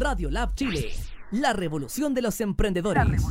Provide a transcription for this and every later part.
Radio Lab Chile, la revolución de los emprendedores.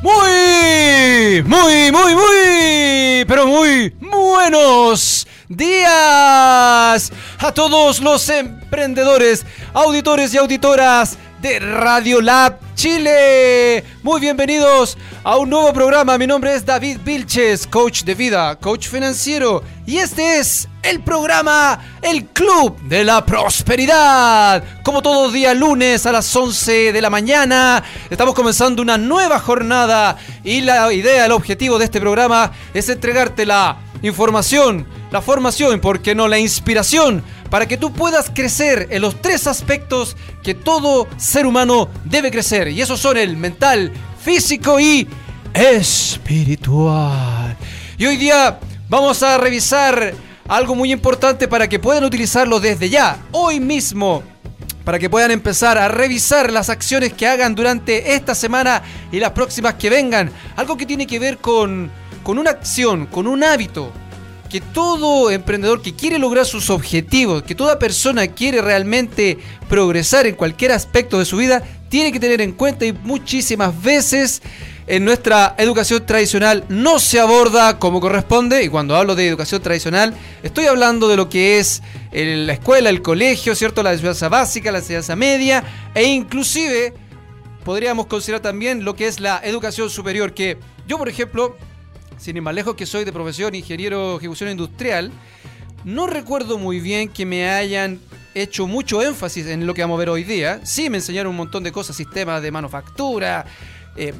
Muy, muy, muy, muy, pero muy buenos días a todos los emprendedores, auditores y auditoras de Radio Lab Chile. Muy bienvenidos a un nuevo programa. Mi nombre es David Vilches, coach de vida, coach financiero. Y este es el programa El Club de la Prosperidad. Como todos día lunes a las 11 de la mañana, estamos comenzando una nueva jornada. Y la idea, el objetivo de este programa es entregarte la información, la formación, porque no la inspiración para que tú puedas crecer en los tres aspectos que todo ser humano debe crecer. Y esos son el mental, físico y espiritual. Y hoy día vamos a revisar algo muy importante para que puedan utilizarlo desde ya, hoy mismo. Para que puedan empezar a revisar las acciones que hagan durante esta semana y las próximas que vengan. Algo que tiene que ver con, con una acción, con un hábito que todo emprendedor que quiere lograr sus objetivos, que toda persona quiere realmente progresar en cualquier aspecto de su vida, tiene que tener en cuenta y muchísimas veces en nuestra educación tradicional no se aborda como corresponde y cuando hablo de educación tradicional estoy hablando de lo que es la escuela, el colegio, ¿cierto? La enseñanza básica, la enseñanza media e inclusive podríamos considerar también lo que es la educación superior que yo por ejemplo sin ir más lejos que soy de profesión ingeniero ejecución industrial, no recuerdo muy bien que me hayan hecho mucho énfasis en lo que vamos a ver hoy día. Sí, me enseñaron un montón de cosas, sistemas de manufactura, eh,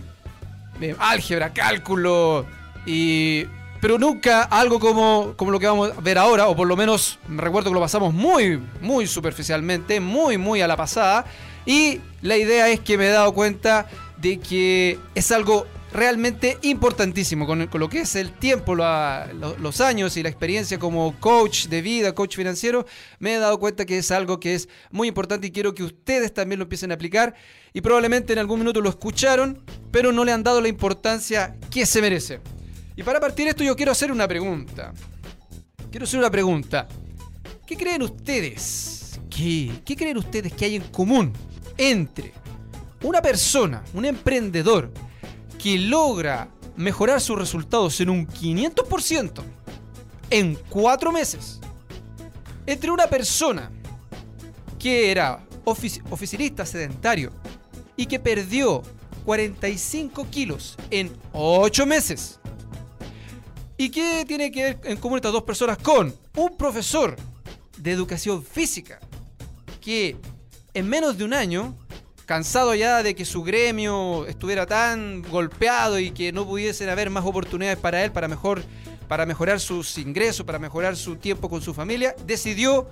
eh, álgebra, cálculo, y, pero nunca algo como, como lo que vamos a ver ahora, o por lo menos me recuerdo que lo pasamos muy, muy superficialmente, muy, muy a la pasada. Y la idea es que me he dado cuenta de que es algo realmente importantísimo con, lo que es el tiempo, los años y la experiencia como coach de vida, coach financiero, me he dado cuenta que es algo que es muy importante y quiero que ustedes también lo empiecen a aplicar y probablemente en algún minuto lo escucharon, pero no le han dado la importancia que se merece. Y para partir esto yo quiero hacer una pregunta. Quiero hacer una pregunta. ¿Qué creen ustedes? ¿Qué, qué creen ustedes que hay en común entre una persona, un emprendedor, que logra mejorar sus resultados en un 500% en cuatro meses entre una persona que era oficinista sedentario y que perdió 45 kilos en 8 meses. ¿Y qué tiene que ver en común estas dos personas con un profesor de educación física que en menos de un año cansado ya de que su gremio estuviera tan golpeado y que no pudiesen haber más oportunidades para él para mejor para mejorar sus ingresos, para mejorar su tiempo con su familia, decidió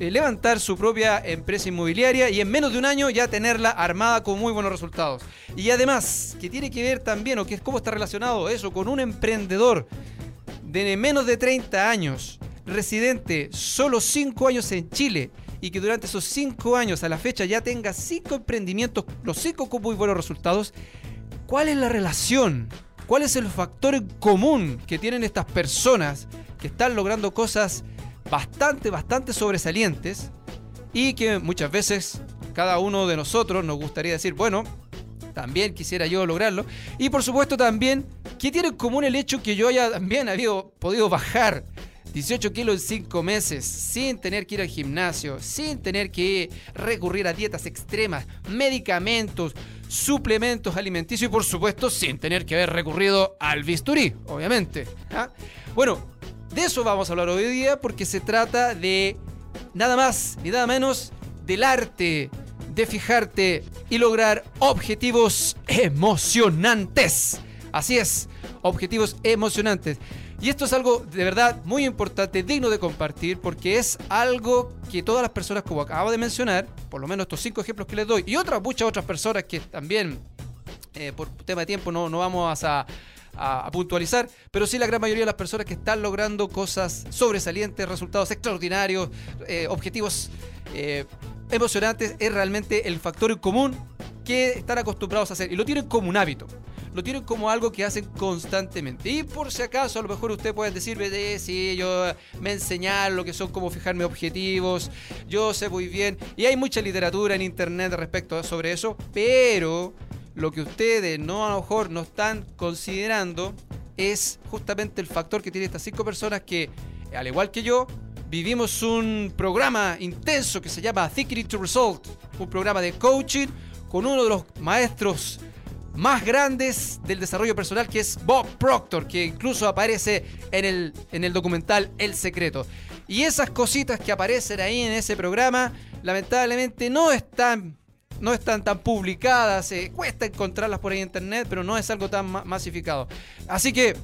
eh, levantar su propia empresa inmobiliaria y en menos de un año ya tenerla armada con muy buenos resultados. Y además, que tiene que ver también, o que es cómo está relacionado eso, con un emprendedor de menos de 30 años, residente solo 5 años en Chile, y que durante esos cinco años a la fecha ya tenga cinco emprendimientos, los cinco con muy buenos resultados, ¿cuál es la relación? ¿Cuál es el factor en común que tienen estas personas que están logrando cosas bastante, bastante sobresalientes y que muchas veces cada uno de nosotros nos gustaría decir, bueno, también quisiera yo lograrlo. Y por supuesto también, ¿qué tiene en común el hecho que yo haya también habido, podido bajar 18 kilos en 5 meses, sin tener que ir al gimnasio, sin tener que recurrir a dietas extremas, medicamentos, suplementos alimenticios y por supuesto sin tener que haber recurrido al bisturí, obviamente. ¿ah? Bueno, de eso vamos a hablar hoy día porque se trata de nada más ni nada menos del arte de fijarte y lograr objetivos emocionantes. Así es, objetivos emocionantes. Y esto es algo de verdad muy importante, digno de compartir, porque es algo que todas las personas, como acabo de mencionar, por lo menos estos cinco ejemplos que les doy, y otras muchas otras personas que también, eh, por tema de tiempo, no, no vamos a, puntualizar, pero sí la gran mayoría de las personas que están logrando cosas sobresalientes, resultados extraordinarios, eh, objetivos eh, emocionantes, es realmente el factor en común que están acostumbrados a hacer y lo tienen como un hábito. Lo tienen como algo que hacen constantemente. Y por si acaso, a lo mejor usted puede decirme, de, sí, yo me enseñaron lo que son como fijarme objetivos, yo sé muy bien, y hay mucha literatura en internet respecto sobre eso, pero lo que ustedes no a lo mejor no están considerando es justamente el factor que tienen estas cinco personas que, al igual que yo, vivimos un programa intenso que se llama Thinking to Result, un programa de coaching con uno de los maestros más grandes del desarrollo personal, que es Bob Proctor, que incluso aparece en el, en el documental El Secreto. Y esas cositas que aparecen ahí en ese programa, lamentablemente no están, no están tan publicadas, eh, cuesta encontrarlas por ahí en internet, pero no es algo tan masificado. Así que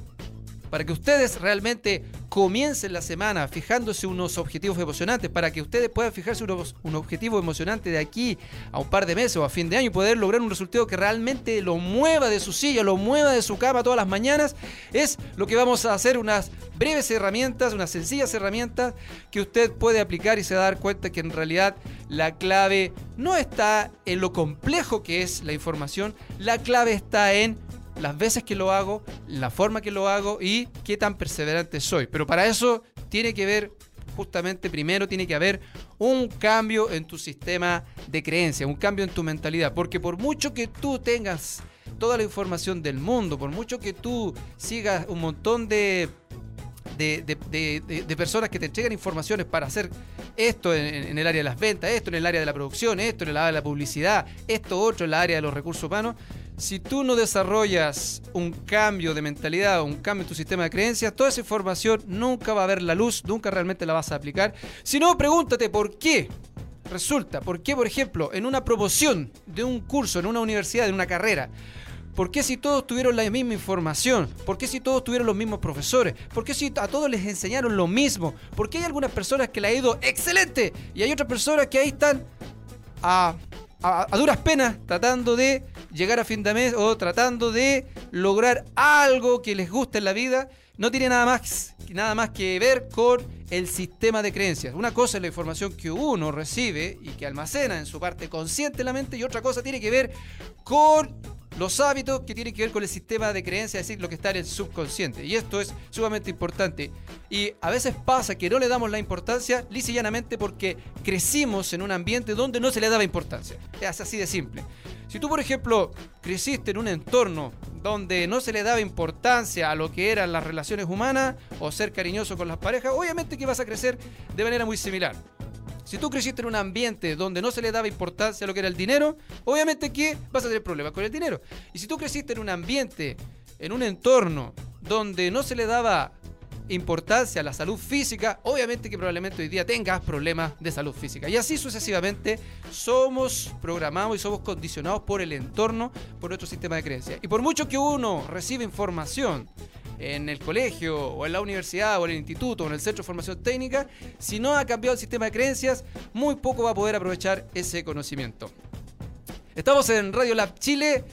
para que ustedes realmente comiencen la semana fijándose unos objetivos emocionantes, para que ustedes puedan fijarse un objetivo emocionante de aquí a un par de meses o a fin de año y poder lograr un resultado que realmente lo mueva de su silla, lo mueva de su cama todas las mañanas, es lo que vamos a hacer unas breves herramientas, unas sencillas herramientas que usted puede aplicar y se dar cuenta que en realidad la clave no está en lo complejo que es la información, la clave está en las veces que lo hago, la forma que lo hago y qué tan perseverante soy. Pero para eso tiene que ver, justamente primero tiene que haber un cambio en tu sistema de creencia, un cambio en tu mentalidad. Porque por mucho que tú tengas toda la información del mundo, por mucho que tú sigas un montón de de, personas que te entregan informaciones para hacer esto en, en, el área de las ventas, esto en el área de la producción, esto en el área de la publicidad, esto otro en el área de los recursos humanos, si tú no desarrollas un cambio de mentalidad, un cambio en tu sistema de creencias, toda esa información nunca va a ver la luz, nunca realmente la vas a aplicar. Si no, pregúntate por qué. Resulta, ¿por qué, por ejemplo, en una promoción de un curso, en una universidad, en una carrera, ¿Por qué si todos tuvieron la misma información? ¿Por qué si todos tuvieron los mismos profesores? ¿Por qué si a todos les enseñaron lo mismo? ¿Por qué hay algunas personas que le ha ido excelente y hay otras personas que ahí están a a, duras penas tratando de llegar a fin de mes o tratando de lograr algo que les guste en la vida, no tiene nada más, nada más que ver con el sistema de creencias. Una cosa es la información que uno recibe y que almacena en su parte consciente de la mente y otra cosa tiene que ver con los hábitos que tienen que ver con el sistema de creencias, es decir, lo que está en el subconsciente. Y esto es sumamente importante. Y a veces pasa que no le damos la importancia llanamente porque crecimos en un ambiente donde no se le daba importancia. Es así de simple. Si tú, por ejemplo, creciste en un entorno donde no se le daba importancia a lo que eran las relaciones humanas o ser cariñoso con las parejas, obviamente que vas a crecer de manera muy similar. Si tú creciste en un ambiente donde no se le daba importancia a lo que era el dinero, obviamente que vas a tener problemas con el dinero. Y si tú creciste en un ambiente, en un entorno donde no se le daba importancia a la salud física, obviamente que probablemente hoy día tengas problemas de salud física. Y así sucesivamente somos programados y somos condicionados por el entorno, por nuestro sistema de creencias. Y por mucho que uno reciba información en el colegio o en la universidad o en el instituto o en el centro de formación técnica, si no ha cambiado el sistema de creencias, muy poco va a poder aprovechar ese conocimiento. Estamos en Radio Lab Chile.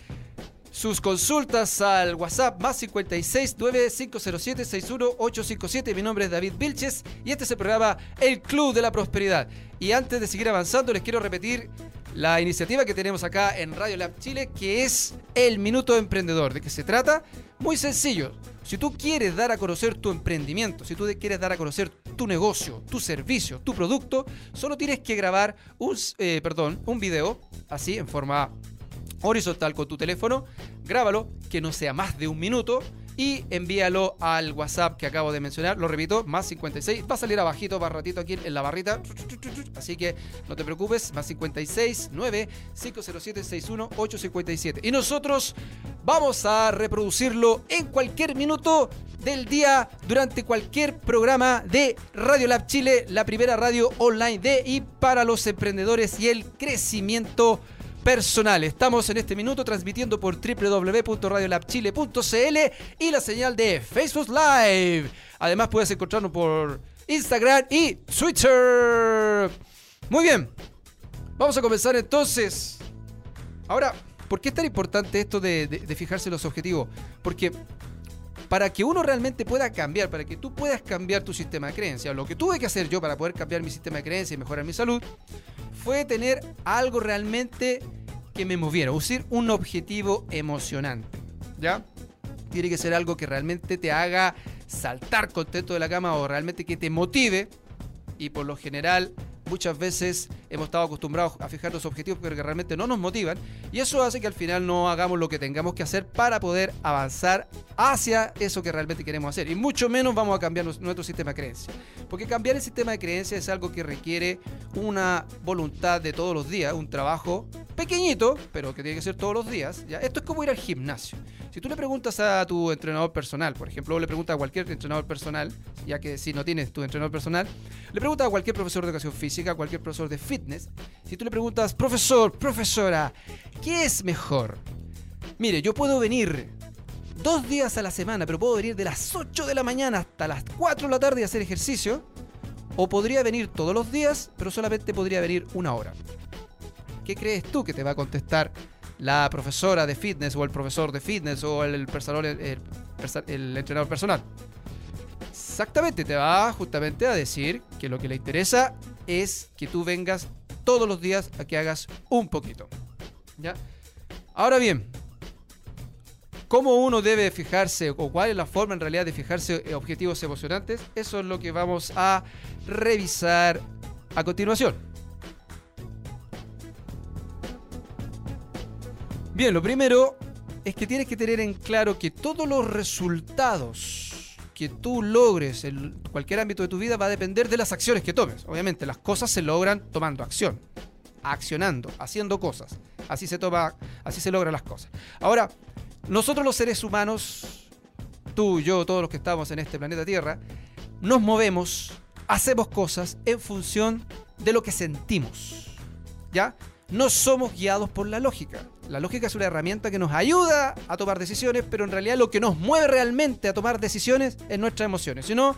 Sus consultas al WhatsApp más 56 9507 61857. Mi nombre es David Vilches y este es el programa El Club de la Prosperidad. Y antes de seguir avanzando, les quiero repetir la iniciativa que tenemos acá en Radio Lab Chile, que es el Minuto Emprendedor. ¿De qué se trata? Muy sencillo. Si tú quieres dar a conocer tu emprendimiento, si tú quieres dar a conocer tu negocio, tu servicio, tu producto, solo tienes que grabar un, eh, perdón, un video así en forma horizontal con tu teléfono, grábalo, que no sea más de un minuto y envíalo al WhatsApp que acabo de mencionar. Lo repito, más 56. Va a salir abajito, para ratito aquí en la barrita. Así que no te preocupes, más 56 9 507 61 857. Y nosotros vamos a reproducirlo en cualquier minuto del día durante cualquier programa de Radio Lab Chile, la primera radio online de y para los emprendedores y el crecimiento personal. Estamos en este minuto transmitiendo por www.radiolabchile.cl y la señal de Facebook Live. Además puedes encontrarnos por Instagram y Twitter. Muy bien. Vamos a comenzar entonces. Ahora, ¿por qué es tan importante esto de, de fijarse los objetivos? Porque para que uno realmente pueda cambiar, para que tú puedas cambiar tu sistema de creencias, lo que tuve que hacer yo para poder cambiar mi sistema de creencias y mejorar mi salud, fue tener algo realmente que me moviera, decir, un objetivo emocionante. ¿Ya? Tiene que ser algo que realmente te haga saltar contento de la cama o realmente que te motive. Y por lo general muchas veces hemos estado acostumbrados a fijar los objetivos pero que realmente no nos motivan y eso hace que al final no hagamos lo que tengamos que hacer para poder avanzar hacia eso que realmente queremos hacer. Y mucho menos vamos a cambiar nuestro sistema de creencias. Porque cambiar el sistema de creencias es algo que requiere una voluntad de todos los días un trabajo pequeñito pero que tiene que ser todos los días esto es como ir al gimnasio. Si tú le preguntas a tu entrenador personal por ejemplo le preguntas a cualquier entrenador personal ya que si no tienes tu entrenador personal le preguntas a cualquier profesor de educación física a cualquier profesor de fitness, si tú le preguntas, profesor, profesora, ¿qué es mejor? Mire, yo puedo venir dos días a la semana, pero puedo venir de las 8 de la mañana hasta las 4 de la tarde y hacer ejercicio. O podría venir todos los días, pero solamente podría venir una hora. ¿Qué crees tú que te va a contestar la profesora de fitness o el profesor de fitness o el, personal, el entrenador personal? Exactamente, te va justamente a decir que lo que le interesa es que tú vengas todos los días a que hagas un poquito. ¿Ya? Ahora bien, ¿cómo uno debe fijarse o cuál es la forma en realidad de fijarse objetivos emocionantes? Eso es lo que vamos a revisar a continuación. Bien, lo primero es que tienes que tener en claro que todos los resultados que tú logres en cualquier ámbito de tu vida va a depender de las acciones que tomes. Obviamente, las cosas se logran tomando acción, accionando, haciendo cosas. Así se toma, así se logran las cosas. Ahora, nosotros los seres humanos, tú, yo, todos los que estamos en este planeta Tierra, nos movemos, hacemos cosas en función de lo que sentimos. ¿Ya? No somos guiados por la lógica. La lógica es una herramienta que nos ayuda a tomar decisiones, pero en realidad lo que nos mueve realmente a tomar decisiones es nuestras emociones. Si no,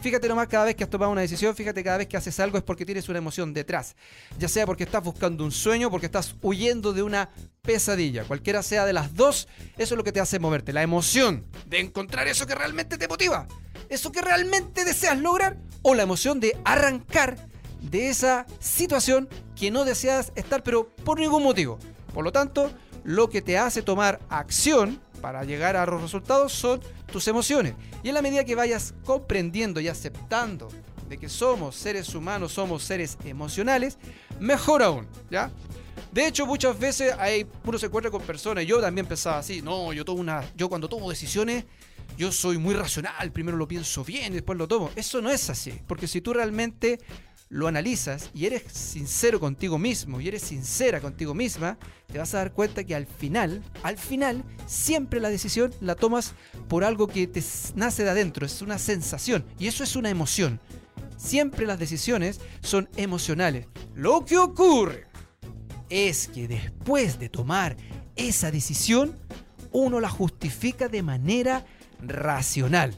fíjate nomás cada vez que has tomado una decisión, fíjate cada vez que haces algo es porque tienes una emoción detrás. Ya sea porque estás buscando un sueño, porque estás huyendo de una pesadilla. Cualquiera sea de las dos, eso es lo que te hace moverte. La emoción de encontrar eso que realmente te motiva. Eso que realmente deseas lograr. O la emoción de arrancar de esa situación que no deseas estar, pero por ningún motivo. Por lo tanto, lo que te hace tomar acción para llegar a los resultados son tus emociones. Y en la medida que vayas comprendiendo y aceptando de que somos seres humanos, somos seres emocionales, mejor aún, ¿ya? De hecho, muchas veces hay, uno se encuentra con personas, yo también pensaba así, no, yo tomo una, yo cuando tomo decisiones, yo soy muy racional, primero lo pienso bien, después lo tomo. Eso no es así, porque si tú realmente lo analizas y eres sincero contigo mismo y eres sincera contigo misma, te vas a dar cuenta que al final, al final, siempre la decisión la tomas por algo que te nace de adentro, es una sensación y eso es una emoción. Siempre las decisiones son emocionales. Lo que ocurre es que después de tomar esa decisión, uno la justifica de manera racional.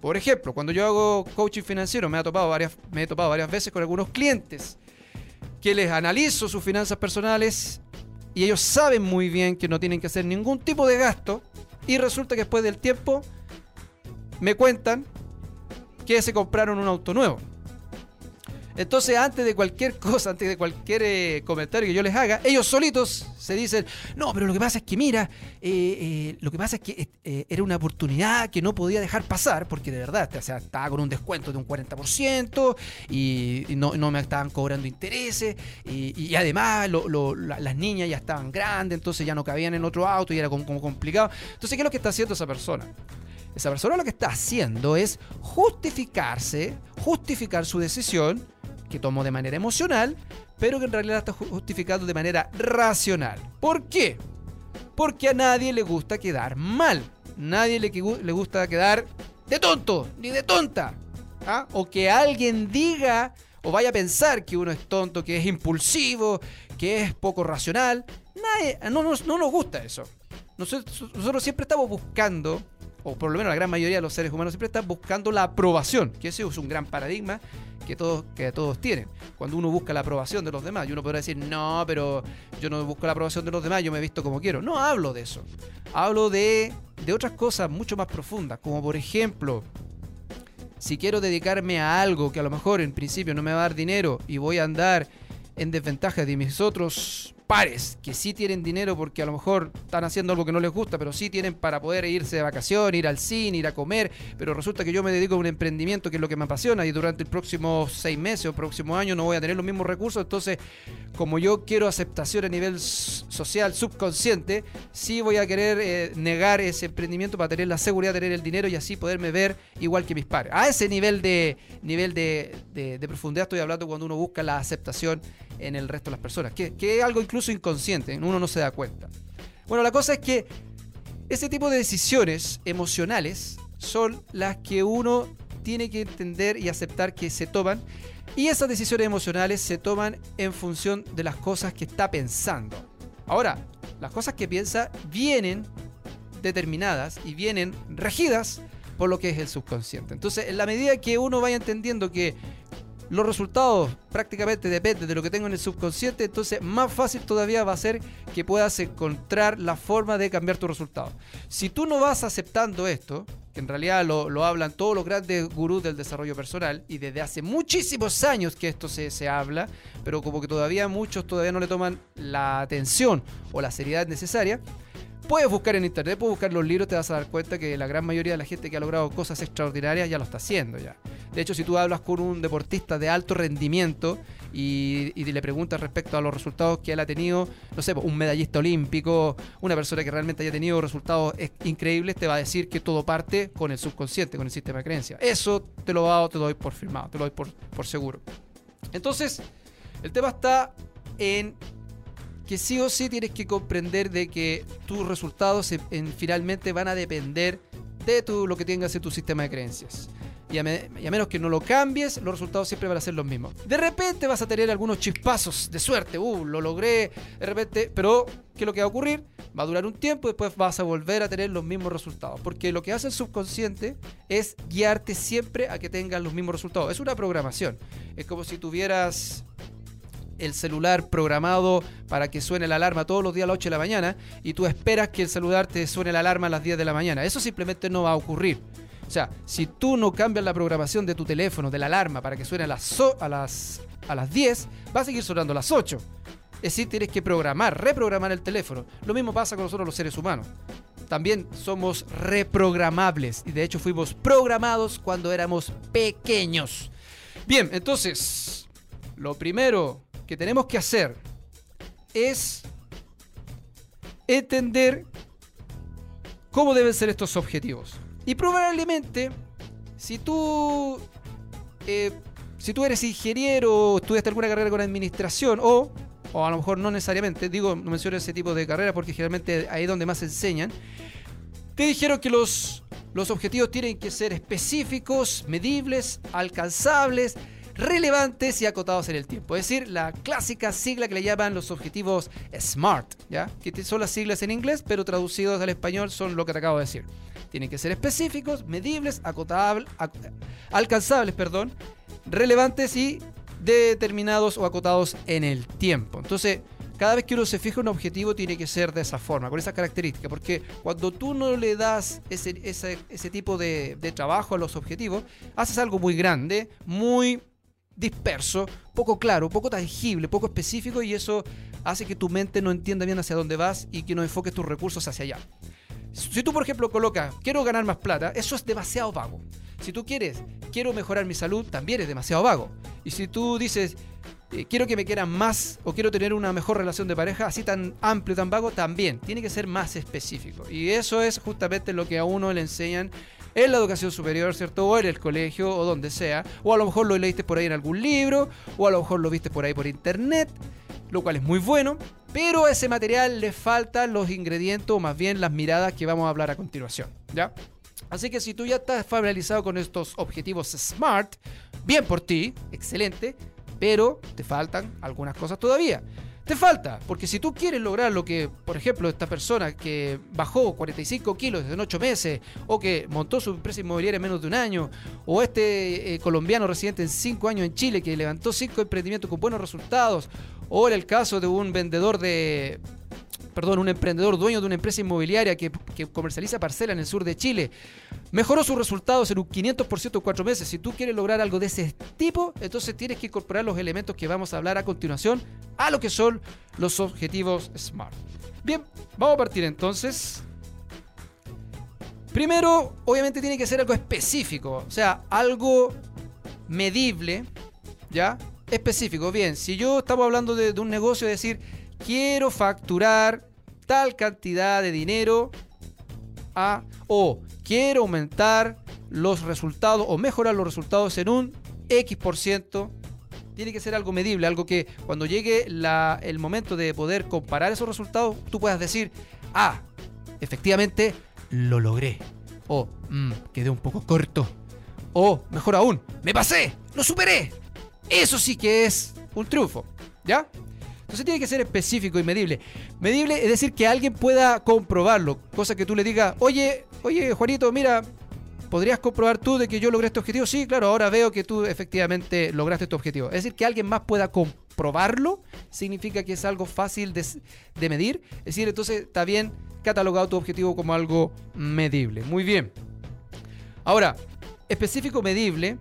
Por ejemplo, cuando yo hago coaching financiero, me, ha topado varias, me he topado varias veces con algunos clientes que les analizo sus finanzas personales y ellos saben muy bien que no tienen que hacer ningún tipo de gasto y resulta que después del tiempo me cuentan que se compraron un auto nuevo. Entonces, antes de cualquier cosa, antes de cualquier eh, comentario que yo les haga, ellos solitos se dicen, no, pero lo que pasa es que mira, eh, eh, lo que pasa es que era una oportunidad que no podía dejar pasar, porque de verdad, o sea, estaba con un descuento de un 40% y, no, me estaban cobrando intereses, y, además las niñas ya estaban grandes, entonces ya no cabían en otro auto y era como complicado. Entonces, ¿qué es lo que está haciendo esa persona? Esa persona lo que está haciendo es justificarse, justificar su decisión que tomó de manera emocional, pero que en realidad está justificado de manera racional. ¿Por qué? Porque a nadie le gusta quedar mal. Nadie le, le gusta quedar de tonto, ni de tonta. ¿ah? O que alguien diga o vaya a pensar que uno es tonto, que es impulsivo, que es poco racional. Nadie, no, no, no nos gusta eso. Nosotros, nosotros siempre estamos buscando o por lo menos la gran mayoría de los seres humanos siempre están buscando la aprobación, que ese es un gran paradigma que todos, que todos tienen. Cuando uno busca la aprobación de los demás, y uno podrá decir, no, pero yo no busco la aprobación de los demás, yo me he visto como quiero. No hablo de eso. Hablo de, de otras cosas mucho más profundas, como por ejemplo, si quiero dedicarme a algo que a lo mejor en principio no me va a dar dinero y voy a andar en desventaja de mis otros pares que sí tienen dinero porque a lo mejor están haciendo algo que no les gusta, pero sí tienen para poder irse de vacación, ir al cine, ir a comer, pero resulta que yo me dedico a un emprendimiento que es lo que me apasiona y durante el próximo seis meses o próximo año no voy a tener los mismos recursos, entonces como yo quiero aceptación a nivel social subconsciente, sí voy a querer eh, negar ese emprendimiento para tener la seguridad tener el dinero y así poderme ver igual que mis padres. A ese nivel de nivel de, de profundidad estoy hablando cuando uno busca la aceptación en el resto de las personas, que, es algo incluso inconsciente, uno no se da cuenta. Bueno, la cosa es que ese tipo de decisiones emocionales son las que uno tiene que entender y aceptar que se toman. Y esas decisiones emocionales se toman en función de las cosas que está pensando. Ahora, las cosas que piensa vienen determinadas y vienen regidas por lo que es el subconsciente. Entonces, en la medida que uno vaya entendiendo que los resultados prácticamente dependen de lo que tengo en el subconsciente, entonces más fácil todavía va a ser que puedas encontrar la forma de cambiar tu resultado. Si tú no vas aceptando esto, que en realidad lo, hablan todos los grandes gurús del desarrollo personal, y desde hace muchísimos años que esto se, se habla, pero como que todavía muchos todavía no le toman la atención o la seriedad necesaria, Puedes buscar en internet, puedes buscar los libros, te vas a dar cuenta que la gran mayoría de la gente que ha logrado cosas extraordinarias ya lo está haciendo ya. De hecho, si tú hablas con un deportista de alto rendimiento y, le preguntas respecto a los resultados que él ha tenido, no sé, un medallista olímpico, una persona que realmente haya tenido resultados increíbles, te va a decir que todo parte con el subconsciente, con el sistema de creencias. Eso te lo, te lo doy por firmado, te lo doy por seguro. Entonces, el tema está en que sí o sí tienes que comprender de que tus resultados finalmente van a depender de tu, lo que tengas en tu sistema de creencias. Y a, menos que no lo cambies, los resultados siempre van a ser los mismos. De repente vas a tener algunos chispazos de suerte. Uh, lo logré. De repente, pero ¿qué es lo que va a ocurrir? Va a durar un tiempo y después vas a volver a tener los mismos resultados. Porque lo que hace el subconsciente es guiarte siempre a que tengas los mismos resultados. Es una programación. Es como si tuvieras el celular programado para que suene la alarma todos los días a las 8 de la mañana y tú esperas que el celular te suene la alarma a las 10 de la mañana. Eso simplemente no va a ocurrir. O sea, si tú no cambias la programación de tu teléfono, de la alarma, para que suene a las, a las, a las 10, va a seguir sonando a las 8. Es decir, tienes que programar, reprogramar el teléfono. Lo mismo pasa con nosotros los seres humanos. También somos reprogramables y de hecho fuimos programados cuando éramos pequeños. Bien, entonces, lo primero que tenemos que hacer es entender cómo deben ser estos objetivos. Y probablemente, si tú, eh, si tú eres ingeniero estudiaste alguna carrera con administración o, o a lo mejor no necesariamente, digo, no menciono ese tipo de carrera porque generalmente ahí es donde más enseñan, te dijeron que los, los objetivos tienen que ser específicos, medibles, alcanzables, relevantes y acotados en el tiempo. Es decir, la clásica sigla que le llaman los objetivos SMART, ¿ya? Que son las siglas en inglés, pero traducidos al español son lo que te acabo de decir. Tienen que ser específicos, medibles, acotables, alcanzables, perdón, relevantes y determinados o acotados en el tiempo. Entonces, cada vez que uno se fija un objetivo tiene que ser de esa forma, con esa característica, porque cuando tú no le das ese, ese tipo de, de, trabajo a los objetivos, haces algo muy grande, muy disperso, poco claro, poco tangible, poco específico y eso hace que tu mente no entienda bien hacia dónde vas y que no enfoques tus recursos hacia allá. Si tú, por ejemplo, colocas, quiero ganar más plata, eso es demasiado vago. Si tú quieres, quiero mejorar mi salud, también es demasiado vago. Y si tú dices, eh, quiero que me quieran más o quiero tener una mejor relación de pareja, así tan amplio, tan vago, también. Tiene que ser más específico. Y eso es justamente lo que a uno le enseñan en la educación superior, ¿cierto? O en el colegio o donde sea. O a lo mejor lo leíste por ahí en algún libro, o a lo mejor lo viste por ahí por internet, lo cual es muy bueno. Pero a ese material le faltan los ingredientes o más bien las miradas que vamos a hablar a continuación, ¿ya? Así que si tú ya estás familiarizado con estos objetivos SMART, bien por ti, excelente, pero te faltan algunas cosas todavía. Te falta, porque si tú quieres lograr lo que, por ejemplo, esta persona que bajó 45 kilos en 8 meses, o que montó su empresa inmobiliaria en menos de un año, o este eh, colombiano residente en 5 años en Chile que levantó 5 emprendimientos con buenos resultados, o en el caso de un vendedor de, perdón, un emprendedor dueño de una empresa inmobiliaria que, que comercializa parcela en el sur de Chile, mejoró sus resultados en un 500% en cuatro meses. Si tú quieres lograr algo de ese tipo, entonces tienes que incorporar los elementos que vamos a hablar a continuación a lo que son los objetivos SMART. Bien, vamos a partir entonces. Primero, obviamente tiene que ser algo específico, o sea, algo medible, ¿ya? Específico. Bien, si yo estamos hablando de, de un negocio, es decir, quiero facturar tal cantidad de dinero a o quiero aumentar los resultados o mejorar los resultados en un X por ciento. Tiene que ser algo medible, algo que cuando llegue la, el momento de poder comparar esos resultados, tú puedas decir, ah, efectivamente lo logré. O, mmm, quedé un poco corto. O, mejor aún, me pasé, lo superé. Eso sí que es un triunfo, ¿ya? Entonces tiene que ser específico y medible. Medible es decir que alguien pueda comprobarlo. Cosa que tú le digas, oye, oye, Juanito, mira, ¿podrías comprobar tú de que yo logré este objetivo? Sí, claro, ahora veo que tú efectivamente lograste este objetivo. Es decir, que alguien más pueda comprobarlo significa que es algo fácil de, de medir. Es decir, entonces está bien catalogado tu objetivo como algo medible. Muy bien. Ahora, específico medible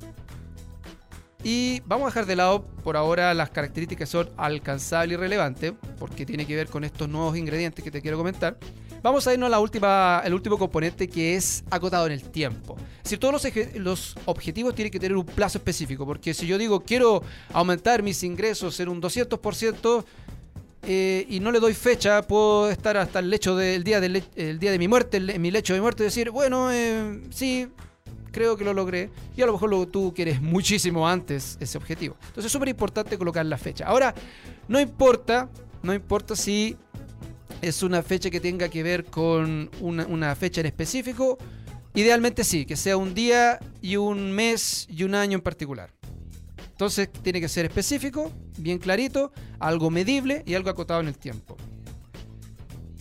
y vamos a dejar de lado por ahora las características que son alcanzable y relevante, porque tiene que ver con estos nuevos ingredientes que te quiero comentar. Vamos a irnos a la última, el último componente que es acotado en el tiempo. Es decir, todos los, objetivos tienen que tener un plazo específico, porque si yo digo quiero aumentar mis ingresos en un 200%, eh, y no le doy fecha, puedo estar hasta el lecho del día, el día de mi muerte, en mi lecho de muerte, y decir, bueno, eh, sí, creo que lo logré. Y a lo mejor lo, tú quieres muchísimo antes ese objetivo. Entonces es súper importante colocar la fecha. Ahora, no importa, no importa si es una fecha que tenga que ver con una, una fecha en específico. Idealmente sí, que sea un día y un mes y un año en particular. Entonces tiene que ser específico, bien clarito, algo medible y algo acotado en el tiempo.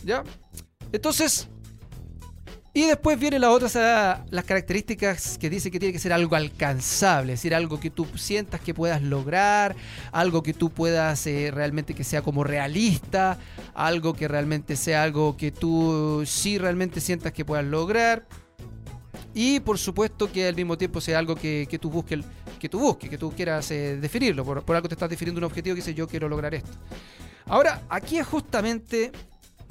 ¿Ya? Entonces, y después vienen las otras, las características que dice que tiene que ser algo alcanzable, es decir, algo que tú sientas que puedas lograr, algo que tú puedas eh, realmente que sea como realista, algo que realmente sea algo que tú sí realmente sientas que puedas lograr. Y por supuesto que al mismo tiempo sea algo que, que tú busques, que tú busques, que tú quieras eh, definirlo. Por, por algo te estás definiendo un objetivo que dice yo quiero lograr esto. Ahora, aquí es justamente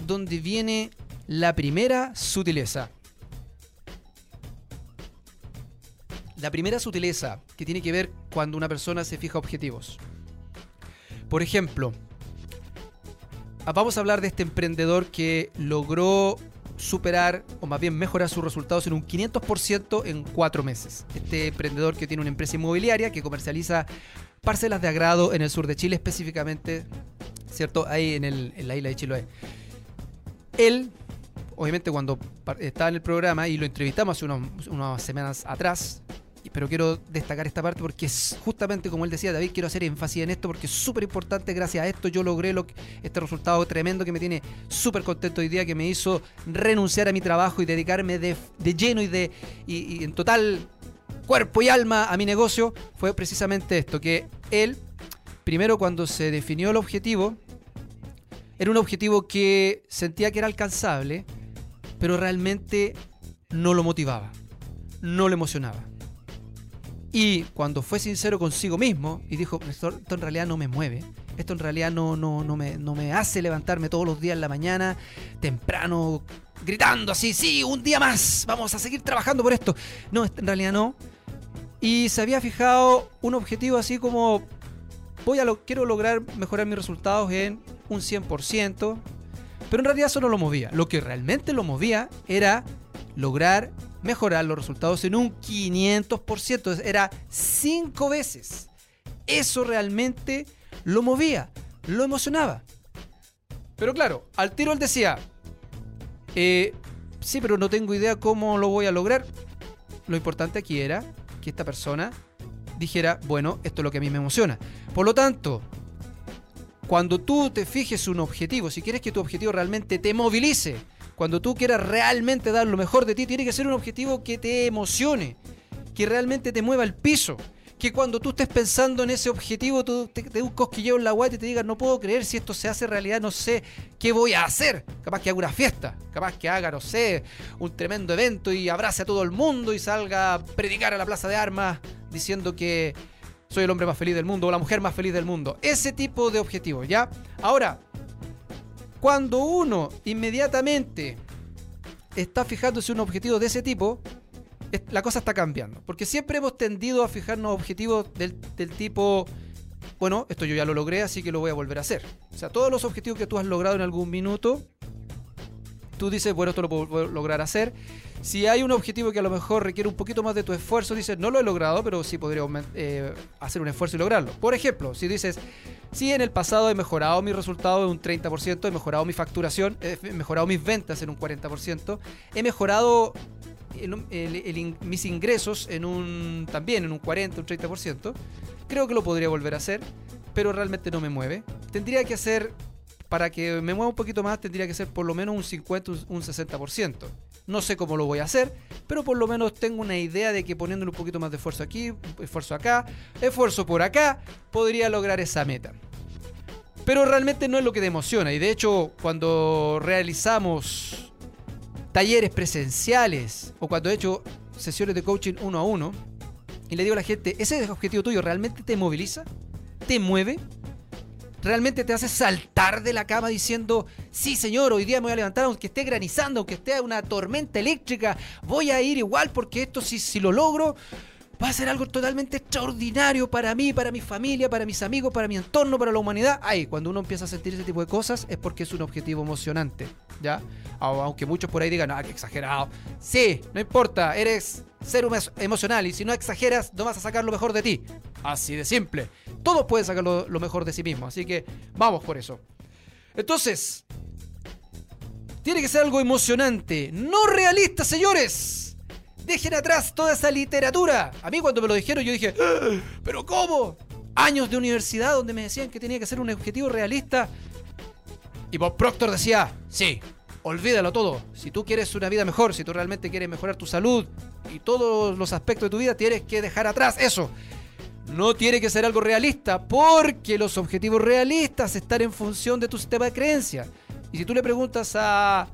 donde viene la primera sutileza. La primera sutileza que tiene que ver cuando una persona se fija objetivos. Por ejemplo, vamos a hablar de este emprendedor que logró superar o más bien mejorar sus resultados en un 500% en cuatro meses. Este emprendedor que tiene una empresa inmobiliaria que comercializa parcelas de agrado en el sur de Chile, específicamente, ¿cierto? Ahí en, el, en la isla de Chiloé. Él, obviamente, cuando estaba en el programa y lo entrevistamos hace unos, unas semanas atrás, pero quiero destacar esta parte porque es justamente como él decía, David, quiero hacer énfasis en esto porque es súper importante, gracias a esto yo logré lo, este resultado tremendo que me tiene súper contento hoy día, que me hizo renunciar a mi trabajo y dedicarme de, de lleno y, de, y en total cuerpo y alma a mi negocio, fue precisamente esto, que él, primero cuando se definió el objetivo, era un objetivo que sentía que era alcanzable, pero realmente no lo motivaba, no lo emocionaba. Y cuando fue sincero consigo mismo y dijo, esto, en realidad no me mueve, esto en realidad no, no, no, me, no me hace levantarme todos los días en la mañana, temprano, gritando así, sí, un día más, vamos a seguir trabajando por esto. No, en realidad no. Y se había fijado un objetivo así como, voy a lo, quiero lograr mejorar mis resultados en un 100%, pero en realidad eso no lo movía. Lo que realmente lo movía era lograr mejorar los resultados en un 500%. Era cinco veces. Eso realmente lo movía, lo emocionaba. Pero claro, al tiro él decía, eh, sí, pero no tengo idea cómo lo voy a lograr. Lo importante aquí era que esta persona dijera, bueno, esto es lo que a mí me emociona. Por lo tanto, cuando tú te fijes un objetivo, si quieres que tu objetivo realmente te movilice, cuando tú quieras realmente dar lo mejor de ti, tiene que ser un objetivo que te emocione, que realmente te mueva el piso, que cuando tú estés pensando en ese objetivo, tú te, te un cosquilleo en la guata y te digas, no puedo creer si esto se hace realidad, no sé qué voy a hacer. Capaz que haga una fiesta, capaz que haga, no sé, un tremendo evento y abrace a todo el mundo y salga a predicar a la plaza de armas diciendo que soy el hombre más feliz del mundo o la mujer más feliz del mundo. Ese tipo de objetivos, ¿ya? Ahora, cuando uno inmediatamente está fijándose un objetivo de ese tipo, la cosa está cambiando. Porque siempre hemos tendido a fijarnos objetivos del, tipo, bueno, esto yo ya lo logré, así que lo voy a volver a hacer. O sea, todos los objetivos que tú has logrado en algún minuto, tú dices, bueno, esto lo puedo lograr hacer. Si hay un objetivo que a lo mejor requiere un poquito más de tu esfuerzo, dices, no lo he logrado, pero sí podría eh, hacer un esfuerzo y lograrlo. Por ejemplo, si dices, sí, en el pasado he mejorado mi resultado en un 30%, he mejorado mi facturación, he mejorado mis ventas en un 40%, he mejorado mis ingresos en un también en un 40, un 30%, creo que lo podría volver a hacer, pero realmente no me mueve. Tendría que hacer, para que me mueva un poquito más, tendría que ser por lo menos un 50, un 60%. No sé cómo lo voy a hacer, pero por lo menos tengo una idea de que poniéndole un poquito más de esfuerzo aquí, esfuerzo acá, esfuerzo por acá, podría lograr esa meta. Pero realmente no es lo que te emociona. Y de hecho, cuando realizamos talleres presenciales o cuando he hecho sesiones de coaching uno a uno y le digo a la gente, ¿ese objetivo tuyo realmente te moviliza? ¿Te mueve? Realmente te hace saltar de la cama diciendo, sí señor, hoy día me voy a levantar aunque esté granizando, aunque esté una tormenta eléctrica, voy a ir igual porque esto si, si lo logro va a ser algo totalmente extraordinario para mí, para mi familia, para mis amigos, para mi entorno, para la humanidad. Ay, cuando uno empieza a sentir ese tipo de cosas es porque es un objetivo emocionante, ¿ya? Aunque muchos por ahí digan, ah, qué exagerado. Sí, no importa, eres ser emocional y si no exageras no vas a sacar lo mejor de ti. Así de simple. Todos pueden sacar lo, mejor de sí mismo, así que vamos por eso. Entonces, tiene que ser algo emocionante, no realista, señores. Dejen atrás toda esa literatura. A mí cuando me lo dijeron yo dije, ah, ¿pero cómo? Años de universidad donde me decían que tenía que ser un objetivo realista. Y Bob Proctor decía, sí, olvídalo todo. Si tú quieres una vida mejor, si tú realmente quieres mejorar tu salud y todos los aspectos de tu vida, tienes que dejar atrás eso. No tiene que ser algo realista, porque los objetivos realistas están en función de tu sistema de creencias. Y si tú le preguntas a.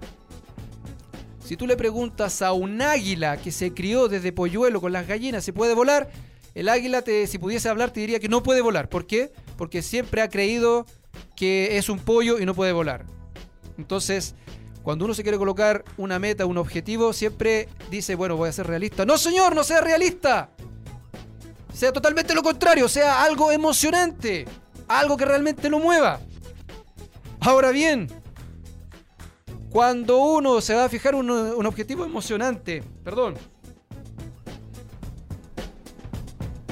Si tú le preguntas a un águila que se crió desde polluelo con las gallinas, ¿se puede volar? El águila, te, si pudiese hablar, te diría que no puede volar. ¿Por qué? Porque siempre ha creído que es un pollo y no puede volar. Entonces, cuando uno se quiere colocar una meta, un objetivo, siempre dice, bueno, voy a ser realista. No, señor, no sea realista. Sea totalmente lo contrario, sea algo emocionante, algo que realmente lo mueva. Ahora bien, cuando uno se va a fijar un, objetivo emocionante, perdón,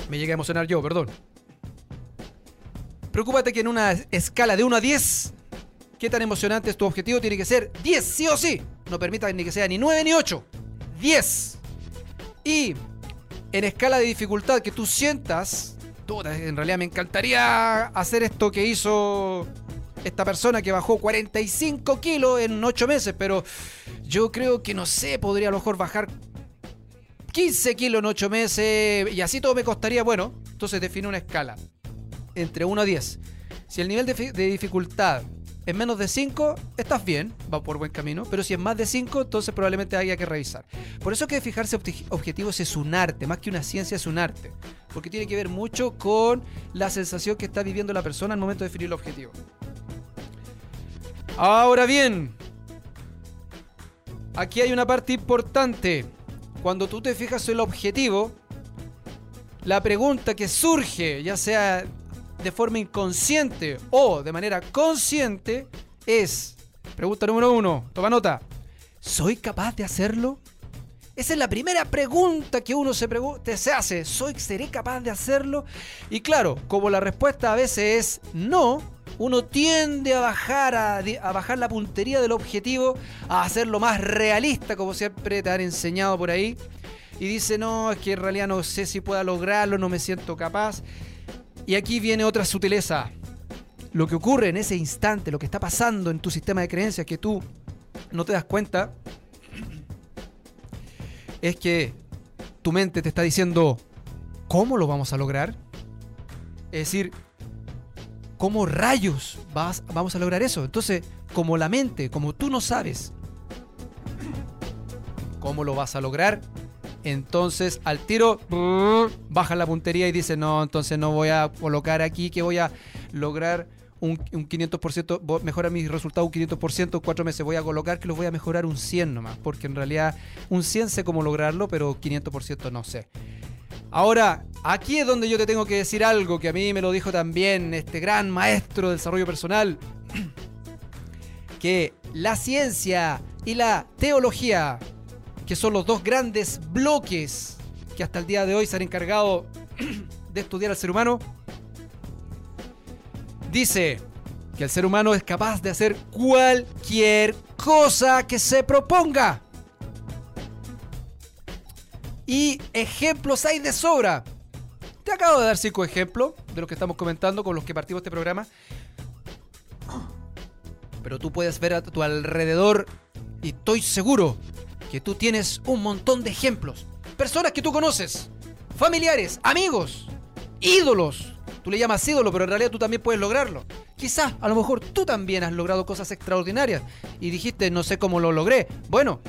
me llegué a emocionar yo, perdón. Preocúpate que en una escala de 1 a 10 qué tan emocionante es tu objetivo, tiene que ser 10, sí o sí. No permita ni que sea ni 9 ni 8. 10. Y en escala de dificultad que tú sientas, en realidad me encantaría hacer esto que hizo esta persona que bajó 45 kilos en 8 meses, pero yo creo que no sé, podría a lo mejor bajar 15 kilos en 8 meses y así todo me costaría, bueno, entonces define una escala entre 1 a 10. Si el nivel de, de dificultad en menos de 5, estás bien, va por buen camino, pero si es más de 5, entonces probablemente haya que revisar. Por eso que fijarse objetivos es un arte, más que una ciencia es un arte, porque tiene que ver mucho con la sensación que está viviendo la persona al momento de definir el objetivo. Ahora bien, aquí hay una parte importante. Cuando tú te fijas el objetivo, la pregunta que surge, ya sea de forma inconsciente o de manera consciente es, pregunta número uno, toma nota, ¿soy capaz de hacerlo? Esa es la primera pregunta que uno se, se hace. ¿Soy, ¿Seré capaz de hacerlo? Y claro, como la respuesta a veces es no, uno tiende a bajar, a, a, bajar la puntería del objetivo, a hacerlo más realista, como siempre te han enseñado por ahí. Y dice, no, es que en realidad no sé si pueda lograrlo, no me siento capaz. Y aquí viene otra sutileza. Lo que ocurre en ese instante, lo que está pasando en tu sistema de creencias que tú no te das cuenta, es que tu mente te está diciendo, ¿cómo lo vamos a lograr? Es decir, ¿cómo rayos vas, vamos a lograr eso? Entonces, como la mente, como tú no sabes cómo lo vas a lograr, entonces al tiro baja la puntería y dice, no, entonces no voy a colocar aquí que voy a lograr un, 500%, mejorar mis resultados un 500% en cuatro meses. Voy a colocar que los voy a mejorar un 100 nomás, porque en realidad un 100 sé cómo lograrlo, pero 500% no sé. Ahora, aquí es donde yo te tengo que decir algo que a mí me lo dijo también este gran maestro del desarrollo personal, que la ciencia y la teología, que son los dos grandes bloques que hasta el día de hoy se han encargado de estudiar al ser humano, dice que el ser humano es capaz de hacer cualquier cosa que se proponga. Y ejemplos hay de sobra. Te acabo de dar cinco ejemplos de los que estamos comentando con los que partimos este programa. Pero tú puedes ver a tu alrededor y estoy seguro que tú tienes un montón de ejemplos. Personas que tú conoces, familiares, amigos, ídolos. Tú le llamas ídolo, pero en realidad tú también puedes lograrlo. Quizás, a lo mejor tú también has logrado cosas extraordinarias y dijiste, no sé cómo lo logré. Bueno,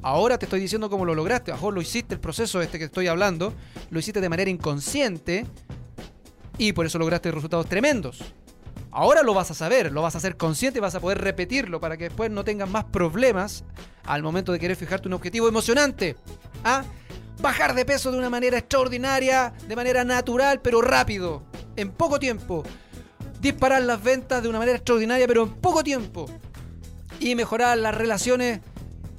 Ahora te estoy diciendo cómo lo lograste. A lo mejor lo hiciste, el proceso este que estoy hablando, lo hiciste de manera inconsciente y por eso lograste resultados tremendos. Ahora lo vas a saber, lo vas a hacer consciente y vas a poder repetirlo para que después no tengas más problemas al momento de querer fijarte un objetivo emocionante. ¿Ah? Bajar de peso de una manera extraordinaria, de manera natural, pero rápido, en poco tiempo. Disparar las ventas de una manera extraordinaria, pero en poco tiempo. Y mejorar las relaciones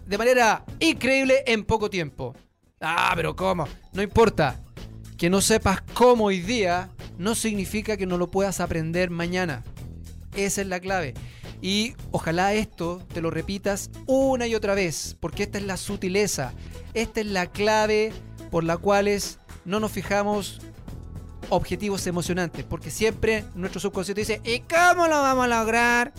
de manera increíble en poco tiempo. Ah, pero ¿cómo? No importa. Que no sepas cómo hoy día no significa que no lo puedas aprender mañana. Esa es la clave. Y ojalá esto te lo repitas una y otra vez, porque esta es la sutileza, esta es la clave por la cual no nos fijamos objetivos emocionantes, porque siempre nuestro subconsciente dice, ¿y cómo lo vamos a lograr?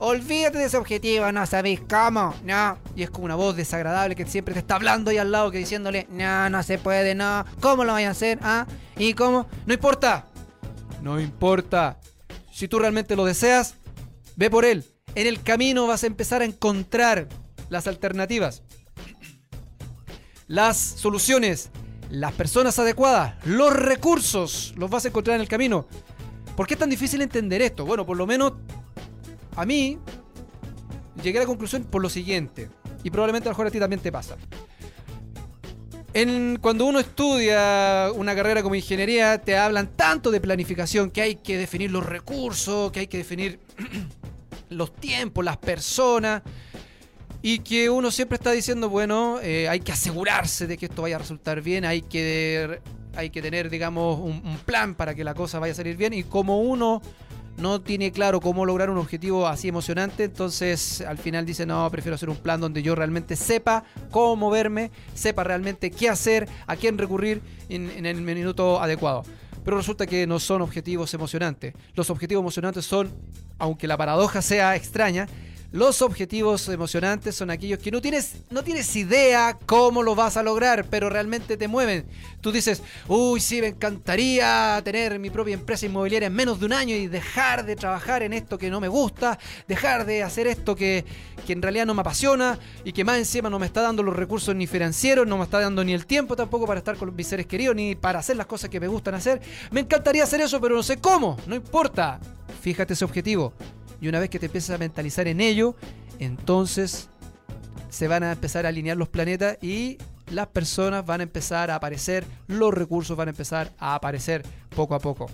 Olvídate de ese objetivo, no sabéis cómo, no. Y es como una voz desagradable que siempre te está hablando ahí al lado, que diciéndole, no, no se puede, no. ¿Cómo lo vais a hacer? ¿Ah? ¿Y cómo? No importa. No importa. Si tú realmente lo deseas, ve por él. En el camino vas a empezar a encontrar las alternativas, las soluciones, las personas adecuadas, los recursos, los vas a encontrar en el camino. ¿Por qué es tan difícil entender esto? Bueno, por lo menos a mí, llegué a la conclusión por lo siguiente, y probablemente a lo mejor a ti también te pasa. Cuando uno estudia una carrera como ingeniería, te hablan tanto de planificación, que hay que definir los recursos, que hay que definir los tiempos, las personas, y que uno siempre está diciendo, bueno, eh, hay que asegurarse de que esto vaya a resultar bien, hay que, hay que tener, digamos, un plan para que la cosa vaya a salir bien, y como uno no tiene claro cómo lograr un objetivo así emocionante, entonces al final dice, no, prefiero hacer un plan donde yo realmente sepa cómo moverme, sepa realmente qué hacer, a quién recurrir en, en el minuto adecuado. Pero resulta que no son objetivos emocionantes. Los objetivos emocionantes son, aunque la paradoja sea extraña, los objetivos emocionantes son aquellos que no tienes, no tienes idea cómo lo vas a lograr, pero realmente te mueven. Tú dices, uy, sí, me encantaría tener mi propia empresa inmobiliaria en menos de un año y dejar de trabajar en esto que no me gusta, dejar de hacer esto que, que en realidad no me apasiona y que más encima no me está dando los recursos ni financieros, no me está dando ni el tiempo tampoco para estar con mis seres queridos, ni para hacer las cosas que me gustan hacer. Me encantaría hacer eso, pero no sé cómo, no importa. Fíjate ese objetivo y una vez que te empiezas a mentalizar en ello, entonces se van a empezar a alinear los planetas y las personas van a empezar a aparecer, los recursos van a empezar a aparecer poco a poco.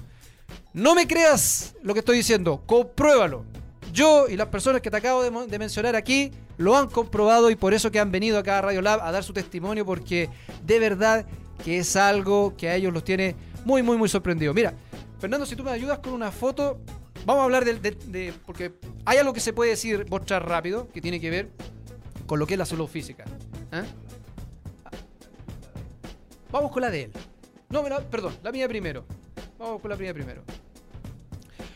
No me creas lo que estoy diciendo, compruébalo. Yo y las personas que te acabo de, mencionar aquí lo han comprobado y por eso que han venido acá a Radio Lab a dar su testimonio porque de verdad que es algo que a ellos los tiene muy, muy, muy sorprendido. Mira, Fernando, si tú me ayudas con una foto Vamos a hablar de, porque hay algo que se puede decir, mostrar rápido, que tiene que ver con lo que es la salud física. ¿eh? Vamos con la de él. No, perdón, la mía primero. Vamos con la mía primero.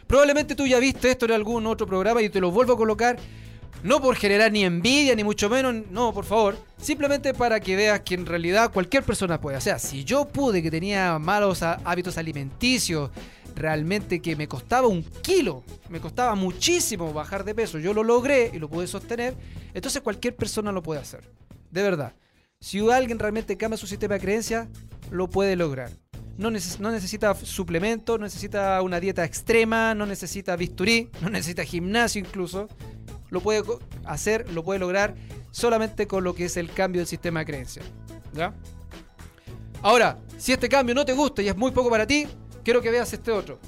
Probablemente tú ya viste esto en algún otro programa y te lo vuelvo a colocar No por generar ni envidia, ni mucho menos, no, por favor. Simplemente para que veas que en realidad cualquier persona puede. O sea, si yo pude que tenía malos hábitos alimenticios, realmente que me costaba un kilo, me costaba muchísimo bajar de peso, yo lo logré y lo pude sostener, entonces cualquier persona lo puede hacer. De verdad. Si alguien realmente cambia su sistema de creencias, lo puede lograr. No, no, necesita suplemento, no necesita una dieta extrema, no necesita bisturí, no necesita gimnasio incluso. Lo puede hacer, lo puede lograr solamente con lo que es el cambio del sistema de creencias. ¿Ya? Ahora, si este cambio no te gusta y es muy poco para ti, quiero que veas este otro.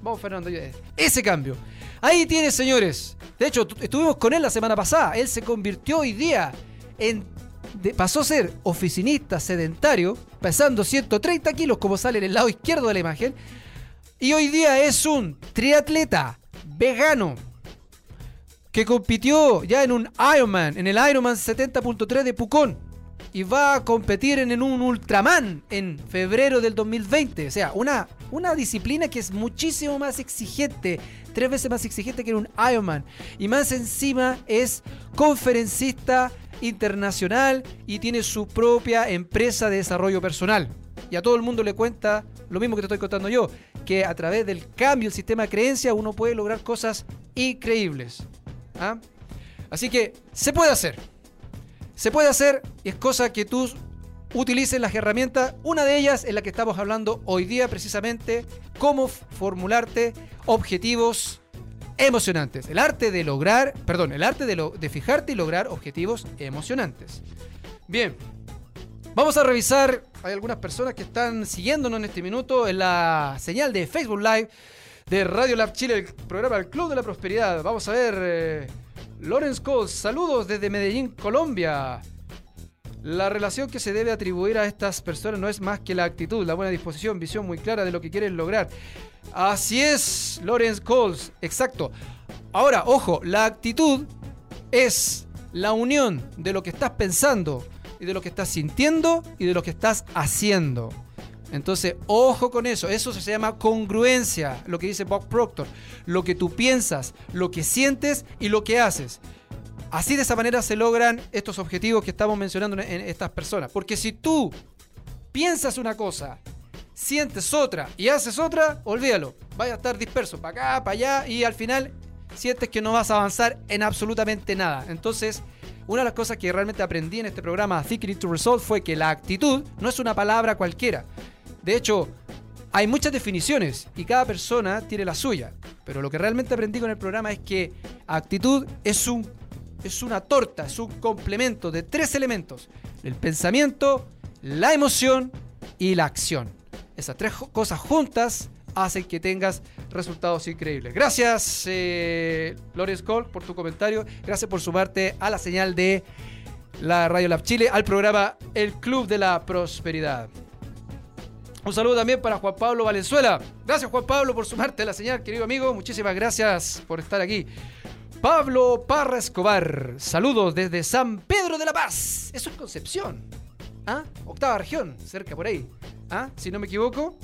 Vamos, Fernando. Ese cambio. Ahí tienes, señores. De hecho, estuvimos con él la semana pasada. Él se convirtió hoy día en. pasó a ser oficinista sedentario, pesando 130 kilos, como sale en el lado izquierdo de la imagen. Y hoy día es un triatleta vegano que compitió ya en un Ironman, en el Ironman 70.3 de Pucón. Y va a competir en, un Ultraman en febrero del 2020. O sea, una, una disciplina que es muchísimo más exigente, tres veces más exigente que en un Ironman. Y más encima es conferencista internacional y tiene su propia empresa de desarrollo personal. Y a todo el mundo le cuenta lo mismo que te estoy contando yo, que a través del cambio del sistema de creencia uno puede lograr cosas increíbles. ¿Ah? Así que se puede hacer. Se puede hacer y es cosa que tú utilices las herramientas. Una de ellas es la que estamos hablando hoy día precisamente, cómo formularte objetivos emocionantes. El arte de lograr, perdón, el arte de, fijarte y lograr objetivos emocionantes. Bien, vamos a revisar, hay algunas personas que están siguiéndonos en este minuto en la señal de Facebook Live de Radio Lab Chile, el programa El Club de la Prosperidad. Vamos a ver, eh, Lorenz Coles, saludos desde Medellín, Colombia. La relación que se debe atribuir a estas personas no es más que la actitud, la buena disposición, visión muy clara de lo que quieren lograr. Así es, Lorenz Coles, exacto. Ahora, ojo, la actitud es la unión de lo que estás pensando y de lo que estás sintiendo y de lo que estás haciendo. Entonces, ojo con eso. Eso se llama congruencia, lo que dice Bob Proctor. Lo que tú piensas, lo que sientes y lo que haces. Así de esa manera se logran estos objetivos que estamos mencionando en estas personas. Porque si tú piensas una cosa, sientes otra y haces otra, olvídalo. Vaya a estar disperso para acá, para allá y al final sientes que no vas a avanzar en absolutamente nada. Entonces, una de las cosas que realmente aprendí en este programa Thinking to Resolve fue que la actitud no es una palabra cualquiera. De hecho, hay muchas definiciones y cada persona tiene la suya. Pero lo que realmente aprendí con el programa es que actitud es, un, es una torta, es un complemento de tres elementos. El pensamiento, la emoción y la acción. Esas tres cosas juntas hacen que tengas resultados increíbles. Gracias, eh, Cole, por tu comentario. Gracias por sumarte a la señal de la Radio Lab Chile al programa El Club de la Prosperidad. Un saludo también para Juan Pablo Valenzuela. Gracias Juan Pablo por sumarte a la señal, querido amigo. Muchísimas gracias por estar aquí. Pablo Parra Escobar. Saludos desde San Pedro de la Paz. Eso es Concepción. ¿Ah? Octava región, cerca por ahí. ¿Ah? Si no me equivoco.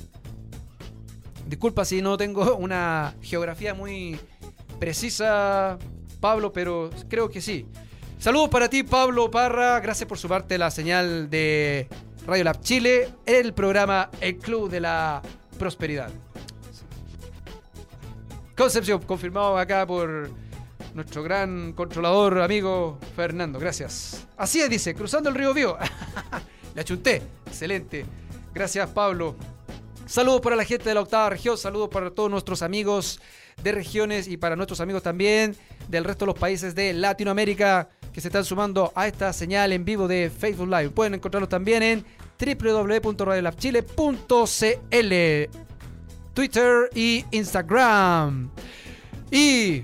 Disculpa si no tengo una geografía muy precisa, Pablo, pero creo que sí. Saludos para ti, Pablo Parra. Gracias por sumarte la señal de Radio Lab Chile, el programa El Club de la Prosperidad. Concepción, confirmado acá por nuestro gran controlador amigo Fernando. Gracias. Así es, dice, cruzando el río Bío. la chunté. Excelente. Gracias, Pablo. Saludos para la gente de la octava región, saludos para todos nuestros amigos de regiones y para nuestros amigos también del resto de los países de Latinoamérica que se están sumando a esta señal en vivo de Facebook Live. Pueden encontrarlo también en www.radiolabchile.cl, Twitter y Instagram. Y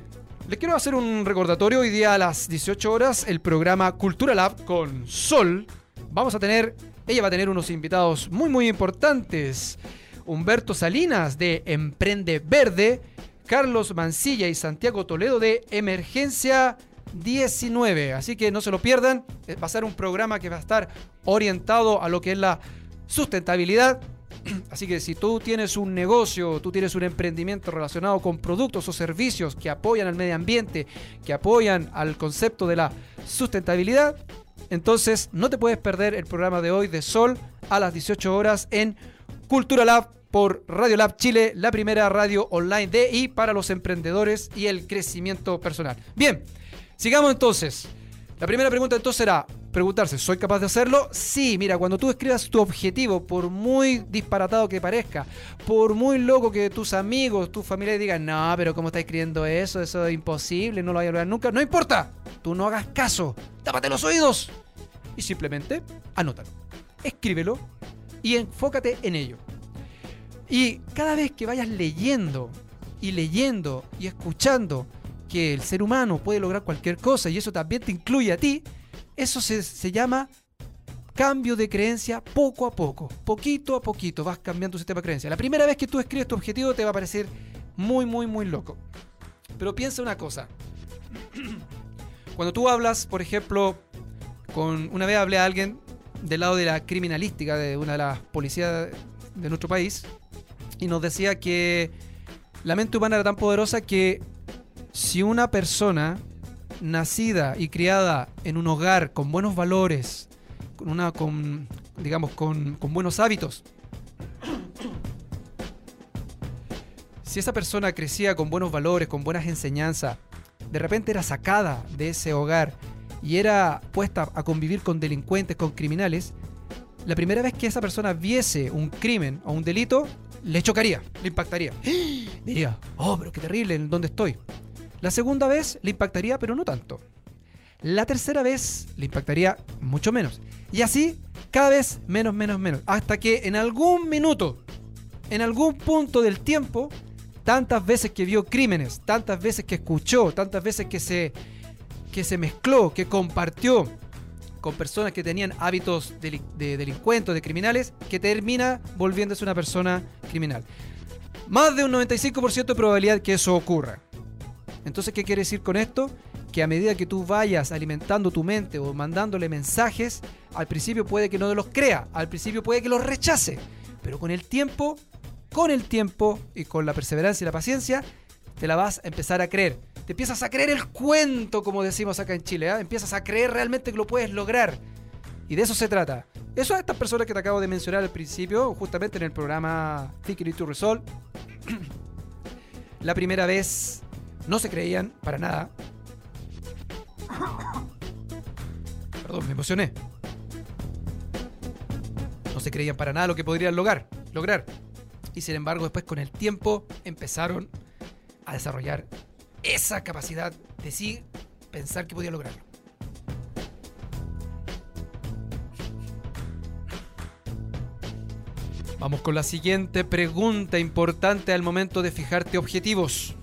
les quiero hacer un recordatorio. Hoy día a las 18 horas, el programa Cultura Lab con Sol. Vamos a tener, ella va a tener unos invitados muy, muy importantes. Humberto Salinas de Emprende Verde, Carlos Mancilla y Santiago Toledo de Emergencia 19. Así que no se lo pierdan. Eh, va a ser un programa que va a estar orientado a lo que es la sustentabilidad Así que si tú tienes un negocio, tú tienes un emprendimiento relacionado con productos o servicios que apoyan al medio ambiente, que apoyan al concepto de la sustentabilidad, entonces no te puedes perder el programa de hoy de Sol a las 18 horas en Cultura Lab por Radio Lab Chile, la primera radio online de y para los emprendedores y el crecimiento personal. Bien, sigamos entonces. La primera pregunta entonces será preguntarse, ¿soy capaz de hacerlo? Sí, mira, cuando tú escribas tu objetivo, por muy disparatado que parezca, por muy loco que tus amigos, tus familiares digan, no, pero ¿cómo estás escribiendo eso? Eso es imposible, no lo voy a lograr nunca. No importa, tú no hagas caso, tápate los oídos y simplemente anótalo, escríbelo y enfócate en ello. Y cada vez que vayas leyendo y leyendo y escuchando que el ser humano puede lograr cualquier cosa y eso también te incluye a ti, eso se, se llama cambio de creencia poco a poco. Poquito a poquito vas cambiando tu sistema de creencia. La primera vez que tú escribes tu objetivo te va a parecer muy, muy, muy loco. Pero piensa una cosa. Cuando tú hablas, por ejemplo, con una vez hablé a alguien del lado de la criminalística de una de las policías de nuestro país y nos decía que la mente humana era tan poderosa que si una persona nacida y criada en un hogar con buenos valores, con una digamos con buenos hábitos, si esa persona crecía con buenos valores, con buenas enseñanzas, de repente era sacada de ese hogar y era puesta a convivir con delincuentes, con criminales, la primera vez que esa persona viese un crimen o un delito, le chocaría, le impactaría. Diría, oh, pero qué terrible, ¿en dónde estoy? La segunda vez le impactaría, pero no tanto. La tercera vez le impactaría mucho menos. Y así, cada vez menos, menos, menos. Hasta que en algún minuto, en algún punto del tiempo, tantas veces que vio crímenes, tantas veces que escuchó, tantas veces que se, que se mezcló, que compartió con personas que tenían hábitos de, de delincuentes, de criminales, que termina volviéndose una persona criminal. Más de un 95% de probabilidad que eso ocurra. Entonces, ¿qué quiere decir con esto? Que a medida que tú vayas alimentando tu mente o mandándole mensajes, al principio puede que no los crea, al principio puede que los rechace, pero con el tiempo, con el tiempo y con la perseverancia y la paciencia, te la vas a empezar a creer. Te empiezas a creer el cuento, como decimos acá en Chile, ¿eh? empiezas a creer realmente que lo puedes lograr. Y de eso se trata. Eso a estas personas que te acabo de mencionar al principio, justamente en el programa Think It to Resolve. la primera vez no se creían para nada. Perdón, me emocioné. No se creían para nada lo que podrían lograr, lograr. Y sin embargo, después con el tiempo empezaron a desarrollar esa capacidad de sí pensar que podía lograrlo. Vamos con la siguiente pregunta importante al momento de fijarte objetivos.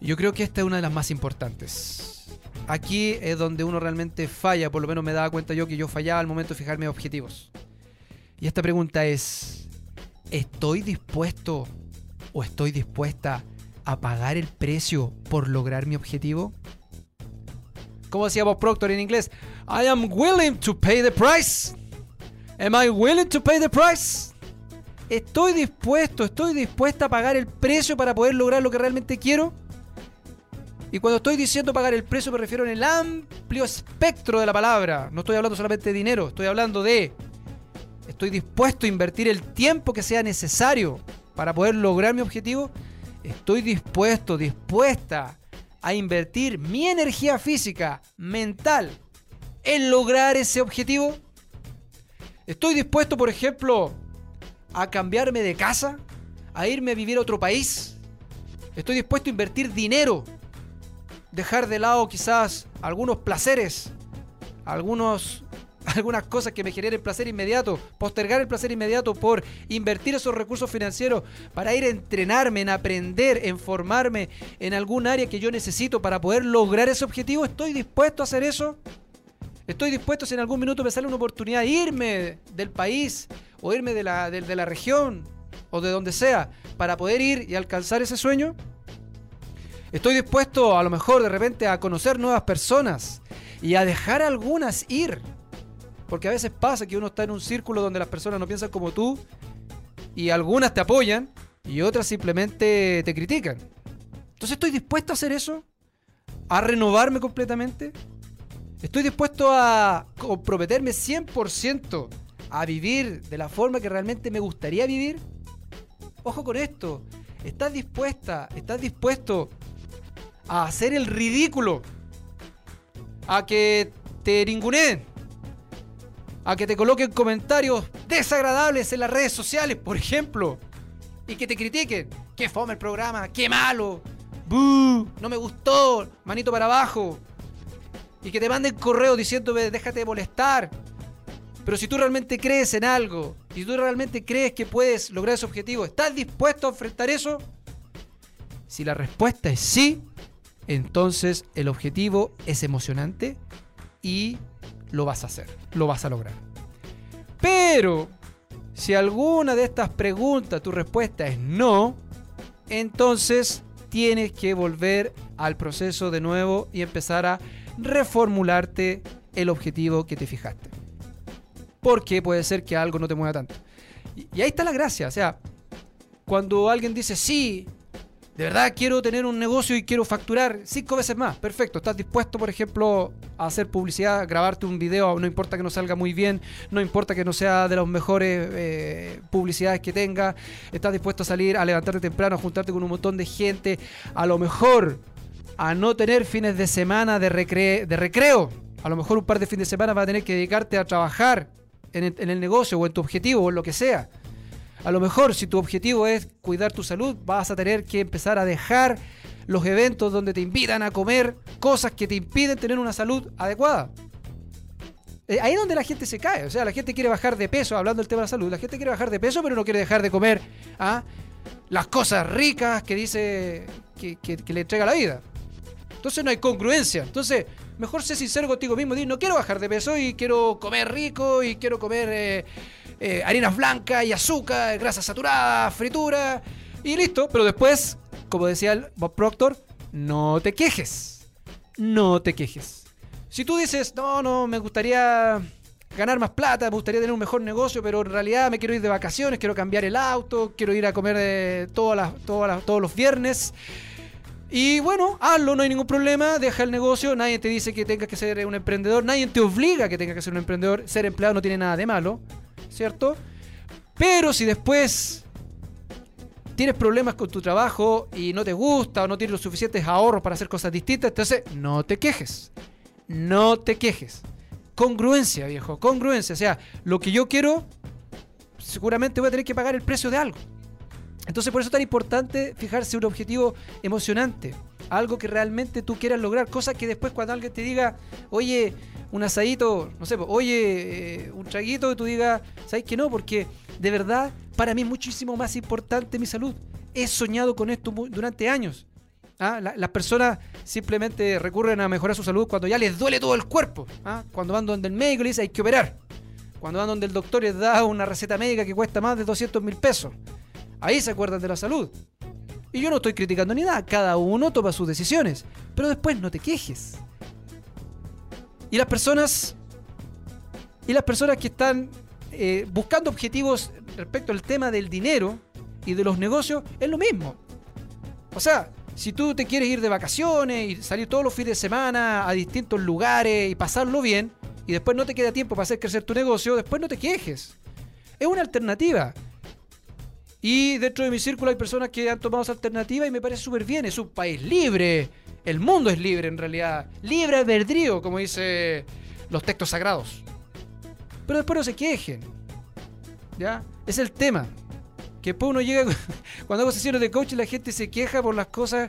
Yo creo que esta es una de las más importantes. Aquí es donde uno realmente falla, por lo menos me daba cuenta yo que yo fallaba al momento de fijarme objetivos. Y esta pregunta es, ¿estoy dispuesto o estoy dispuesta a pagar el precio por lograr mi objetivo? Como decía Bob Proctor en inglés, I am willing to pay the price. Am I willing to pay the price? ¿Estoy dispuesto, estoy dispuesta a pagar el precio para poder lograr lo que realmente quiero? Y cuando estoy diciendo pagar el precio me refiero en el amplio espectro de la palabra. No estoy hablando solamente de dinero, estoy hablando de... Estoy dispuesto a invertir el tiempo que sea necesario para poder lograr mi objetivo. Estoy dispuesto, dispuesta a invertir mi energía física, mental, en lograr ese objetivo. Estoy dispuesto, por ejemplo, a cambiarme de casa, a irme a vivir a otro país. Estoy dispuesto a invertir dinero dejar de lado quizás algunos placeres, algunos, algunas cosas que me generen placer inmediato, postergar el placer inmediato por invertir esos recursos financieros para ir a entrenarme, en aprender, en formarme en algún área que yo necesito para poder lograr ese objetivo. ¿Estoy dispuesto a hacer eso? ¿Estoy dispuesto si en algún minuto me sale una oportunidad de irme del país o irme de la, de la región o de donde sea para poder ir y alcanzar ese sueño? Estoy dispuesto a lo mejor de repente a conocer nuevas personas y a dejar algunas ir Porque a veces pasa que uno está en un círculo donde las personas no piensan como tú y algunas te apoyan y otras simplemente te critican. Entonces estoy dispuesto a hacer eso, a renovarme completamente. Estoy dispuesto a comprometerme 100% a vivir de la forma que realmente me gustaría vivir. Ojo con esto. ¿Estás dispuesta, estás dispuesto a hacer el ridículo? A que te ninguneen. A que te coloquen comentarios desagradables en las redes sociales, por ejemplo. Y que te critiquen. Qué fome el programa, qué malo. ¡Bú! No me gustó. Manito para abajo. Y que te manden correo diciéndome déjate de molestar. Pero si tú realmente crees en algo, y tú realmente crees que puedes lograr ese objetivo, ¿estás dispuesto a enfrentar eso? Si la respuesta es sí, entonces el objetivo es emocionante y lo vas a hacer, lo vas a lograr. Pero si alguna de estas preguntas tu respuesta es no, entonces tienes que volver al proceso de nuevo y empezar a reformularte el objetivo que te fijaste porque puede ser que algo no te mueva tanto. Y, ahí está la gracia, o sea, cuando alguien dice, sí, de verdad quiero tener un negocio y quiero facturar cinco veces más, perfecto, estás dispuesto, por ejemplo, a hacer publicidad, grabarte un video, no importa que no salga muy bien, no importa que no sea de las mejores eh, publicidades que tenga, estás dispuesto a salir, a levantarte temprano, a juntarte con un montón de gente, a lo mejor a no tener fines de semana de, de recreo, a lo mejor un par de fines de semana vas a tener que dedicarte a trabajar en el, negocio o en tu objetivo o en lo que sea. A lo mejor si tu objetivo es cuidar tu salud, vas a tener que empezar a dejar los eventos donde te invitan a comer cosas que te impiden tener una salud adecuada. Eh, ahí es donde la gente se cae. O sea, la gente quiere bajar de peso, hablando del tema de la salud. La gente quiere bajar de peso, pero no quiere dejar de comer ¿ah? las cosas ricas que dice que, le entrega la vida. Entonces no hay congruencia. Entonces, mejor sé sincero contigo mismo. No quiero bajar de peso y quiero comer rico y quiero comer eh, eh, harinas blancas y azúcar, grasa saturada, fritura y listo. Pero después, como decía el Bob Proctor, no te quejes. No te quejes. Si tú dices, no, no, me gustaría ganar más plata, me gustaría tener un mejor negocio, pero en realidad me quiero ir de vacaciones, quiero cambiar el auto, quiero ir a comer eh, todas las, todos los viernes. Y bueno, hazlo, no hay ningún problema, deja el negocio, nadie te dice que tengas que ser un emprendedor, nadie te obliga a que tengas que ser un emprendedor, ser empleado no tiene nada de malo, ¿cierto? Pero si después tienes problemas con tu trabajo y no te gusta o no tienes los suficientes ahorros para hacer cosas distintas, entonces no te quejes, no te quejes. Congruencia, viejo, congruencia, o sea, lo que yo quiero, seguramente voy a tener que pagar el precio de algo. Entonces por eso es tan importante fijarse un objetivo emocionante, algo que realmente tú quieras lograr, cosa que después cuando alguien te diga, oye, un asadito, no sé, oye, eh, un traguito, tú digas, ¿sabes que no? Porque de verdad para mí es muchísimo más importante mi salud. He soñado con esto durante años. ¿Ah? las personas simplemente recurren a mejorar su salud cuando ya les duele todo el cuerpo. ¿ah? Cuando van donde el médico le dice hay que operar. Cuando van donde el doctor les da una receta médica que cuesta más de 200 mil pesos. Ahí se acuerdan de la salud. Y yo no estoy criticando ni nada, cada uno toma sus decisiones, pero después no te quejes. Y las personas y las personas que están eh, buscando objetivos respecto al tema del dinero y de los negocios es lo mismo. O sea, si tú te quieres ir de vacaciones y salir todos los fines de semana a distintos lugares y pasarlo bien, y después no te queda tiempo para hacer crecer tu negocio, después no te quejes. Es una alternativa. Y dentro de mi círculo hay personas que han tomado esa alternativa y me parece súper bien. Es un país libre. El mundo es libre en realidad. Libre albedrío, como dice los textos sagrados. Pero después no se quejen. ¿Ya? Es el tema. Que después uno llega. Cuando hago sesiones de coaching, la gente se queja por las cosas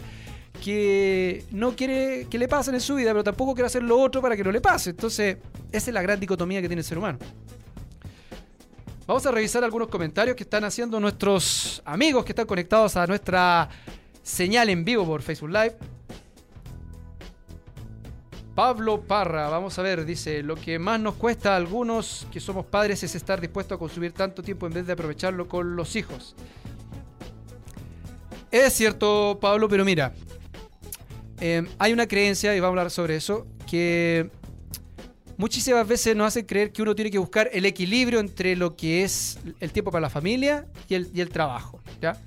que no quiere que le pasen en su vida, pero tampoco quiere hacer lo otro para que no le pase. Entonces, esa es la gran dicotomía que tiene el ser humano. Vamos a revisar algunos comentarios que están haciendo nuestros amigos que están conectados a nuestra señal en vivo por Facebook Live. Pablo Parra, vamos a ver, dice, lo que más nos cuesta a algunos que somos padres es estar dispuestos a consumir tanto tiempo en vez de aprovecharlo con los hijos. Es cierto, Pablo, pero mira, em, hay una creencia, y vamos a hablar sobre eso, que muchísimas veces nos hacen creer que uno tiene que buscar el equilibrio entre lo que es el tiempo para la familia y el, trabajo. ¿ya?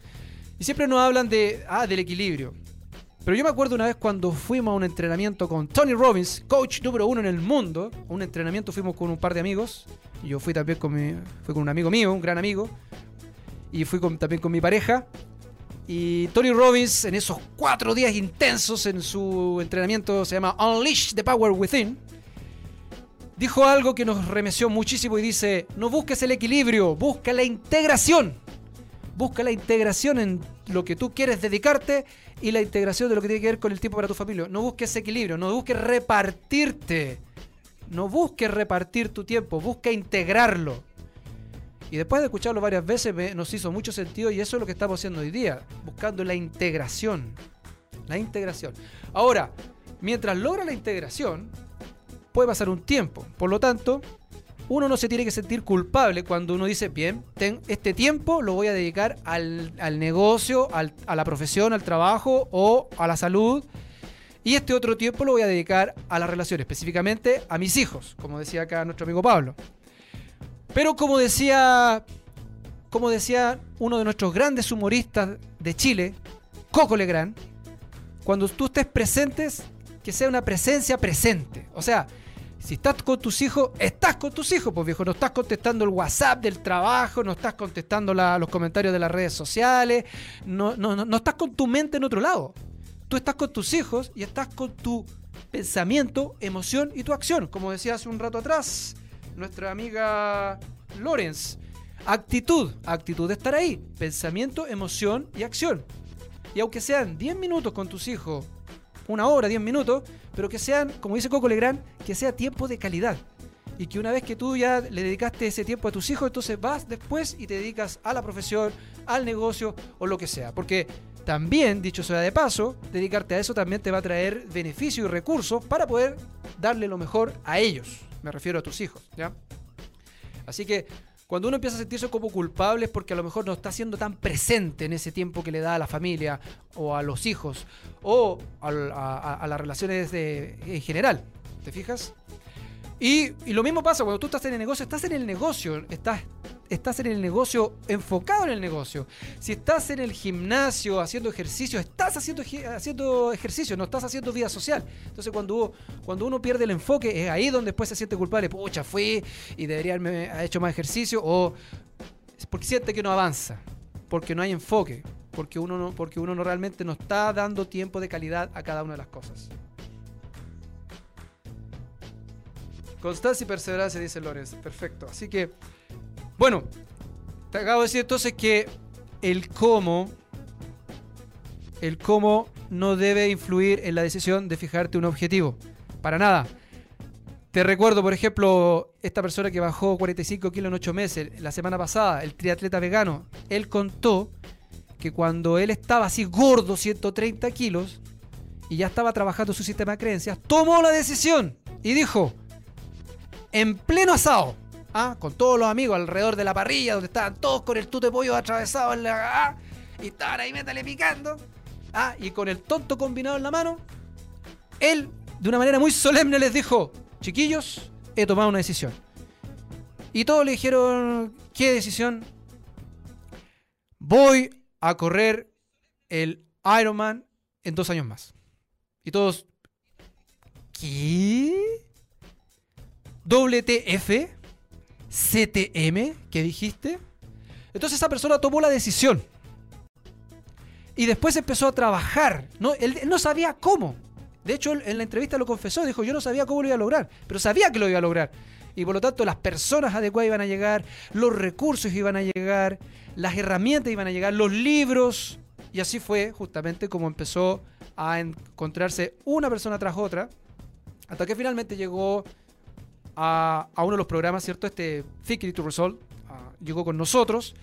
Y siempre nos hablan de, ah, del equilibrio. Pero yo me acuerdo una vez cuando fuimos a un entrenamiento con Tony Robbins, coach número uno en el mundo. Un entrenamiento fuimos con un par de amigos. Y yo fui también con, mi, con un amigo mío, un gran amigo. Y fui con, también con mi pareja. Y Tony Robbins, en esos cuatro días intensos en su entrenamiento, se llama Unleash the Power Within dijo algo que nos remeció muchísimo y dice, no busques el equilibrio, busca la integración. Busca la integración en lo que tú quieres dedicarte y la integración de lo que tiene que ver con el tiempo para tu familia. No busques equilibrio, no busques repartirte. No busques repartir tu tiempo, busca integrarlo. Y después de escucharlo varias veces nos hizo mucho sentido y eso es lo que estamos haciendo hoy día, buscando la integración. La integración. Ahora, mientras logra la integración, puede pasar un tiempo. Por lo tanto, uno no se tiene que sentir culpable cuando uno dice, bien, este tiempo lo voy a dedicar al, negocio, a la profesión, al trabajo o a la salud. Y este otro tiempo lo voy a dedicar a la relación, específicamente a mis hijos, como decía acá nuestro amigo Pablo. Pero como decía, como decía uno de nuestros grandes humoristas de Chile, Coco Legrand, cuando tú estés presentes, que sea una presencia presente. O sea, si estás con tus hijos, estás con tus hijos, pues viejo. No estás contestando el WhatsApp del trabajo, no estás contestando los comentarios de las redes sociales, no, no, no, estás con tu mente en otro lado. Tú estás con tus hijos y estás con tu pensamiento, emoción y tu acción. Como decía hace un rato atrás nuestra amiga Lorenz. Actitud, actitud de estar ahí. Pensamiento, emoción y acción. Y aunque sean 10 minutos con tus hijos una hora, 10 minutos, pero que sean, como dice Coco Legrand, que sea tiempo de calidad. Y que una vez que tú ya le dedicaste ese tiempo a tus hijos, entonces vas después y te dedicas a la profesión, al negocio o lo que sea. Porque también, dicho sea de paso, dedicarte a eso también te va a traer beneficio y recursos para poder darle lo mejor a ellos. Me refiero a tus hijos, ¿ya? Así que cuando uno empieza a sentirse como culpable es porque a lo mejor no está siendo tan presente en ese tiempo que le da a la familia o a los hijos o a, las relaciones en general. ¿Te fijas? Y, lo mismo pasa cuando tú estás en el negocio, estás en el negocio, estás estás en el negocio enfocado en el negocio. Si estás en el gimnasio haciendo ejercicio, estás haciendo, haciendo ejercicio, no estás haciendo vida social. Entonces cuando, cuando uno pierde el enfoque, es ahí donde después se siente culpable. Pucha, fui y debería haberme hecho más ejercicio o porque siente que no avanza, porque no hay enfoque, porque uno no, porque uno no realmente no está dando tiempo de calidad a cada una de las cosas. Constancia y perseverancia, dice Lorenz. Perfecto. Así que bueno, te acabo de decir entonces que el cómo, el cómo no debe influir en la decisión de fijarte un objetivo. Para nada. Te recuerdo, por ejemplo, esta persona que bajó 45 kilos en 8 meses la semana pasada, el triatleta vegano. Él contó que cuando él estaba así gordo, 130 kilos, y ya estaba trabajando su sistema de creencias, tomó la decisión y dijo, en pleno asado, ¿ah? con todos los amigos alrededor de la parrilla, donde estaban todos con el tute pollo atravesado en la. ¿ah? y estaban ahí métale picando, ¿ah? y con el tonto combinado en la mano, él, de una manera muy solemne, les dijo: Chiquillos, he tomado una decisión. Y todos le dijeron: ¿Qué decisión? Voy a correr el Ironman en dos años más. Y todos. ¿Qué? ¿WTF? CTM que dijiste. Entonces esa persona tomó la decisión. Y después empezó a trabajar. No, él, no sabía cómo. De hecho, en la entrevista lo confesó. Dijo, yo no sabía cómo lo iba a lograr. Pero sabía que lo iba a lograr. Y por lo tanto, las personas adecuadas iban a llegar. Los recursos iban a llegar. Las herramientas iban a llegar. Los libros. Y así fue justamente como empezó a encontrarse una persona tras otra. Hasta que finalmente llegó a, uno de los programas, ¿cierto? Este Fake to Resolve llegó con nosotros.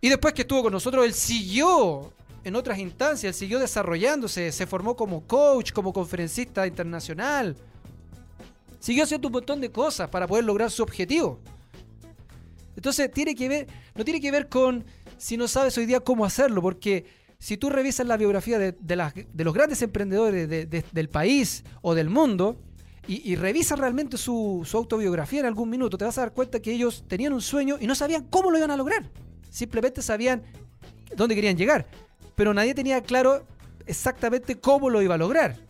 Y después que estuvo con nosotros, él siguió en otras instancias, él siguió desarrollándose, se formó como coach, como conferencista internacional. Siguió haciendo un montón de cosas para poder lograr su objetivo. Entonces, tiene que ver, no tiene que ver con si no sabes hoy día cómo hacerlo, porque si tú revisas la biografía de, los grandes emprendedores del país o del mundo, y, y revisa realmente su, su autobiografía en algún minuto, te vas a dar cuenta que ellos tenían un sueño y no sabían cómo lo iban a lograr. Simplemente sabían dónde querían llegar, pero nadie tenía claro exactamente cómo lo iba a lograr.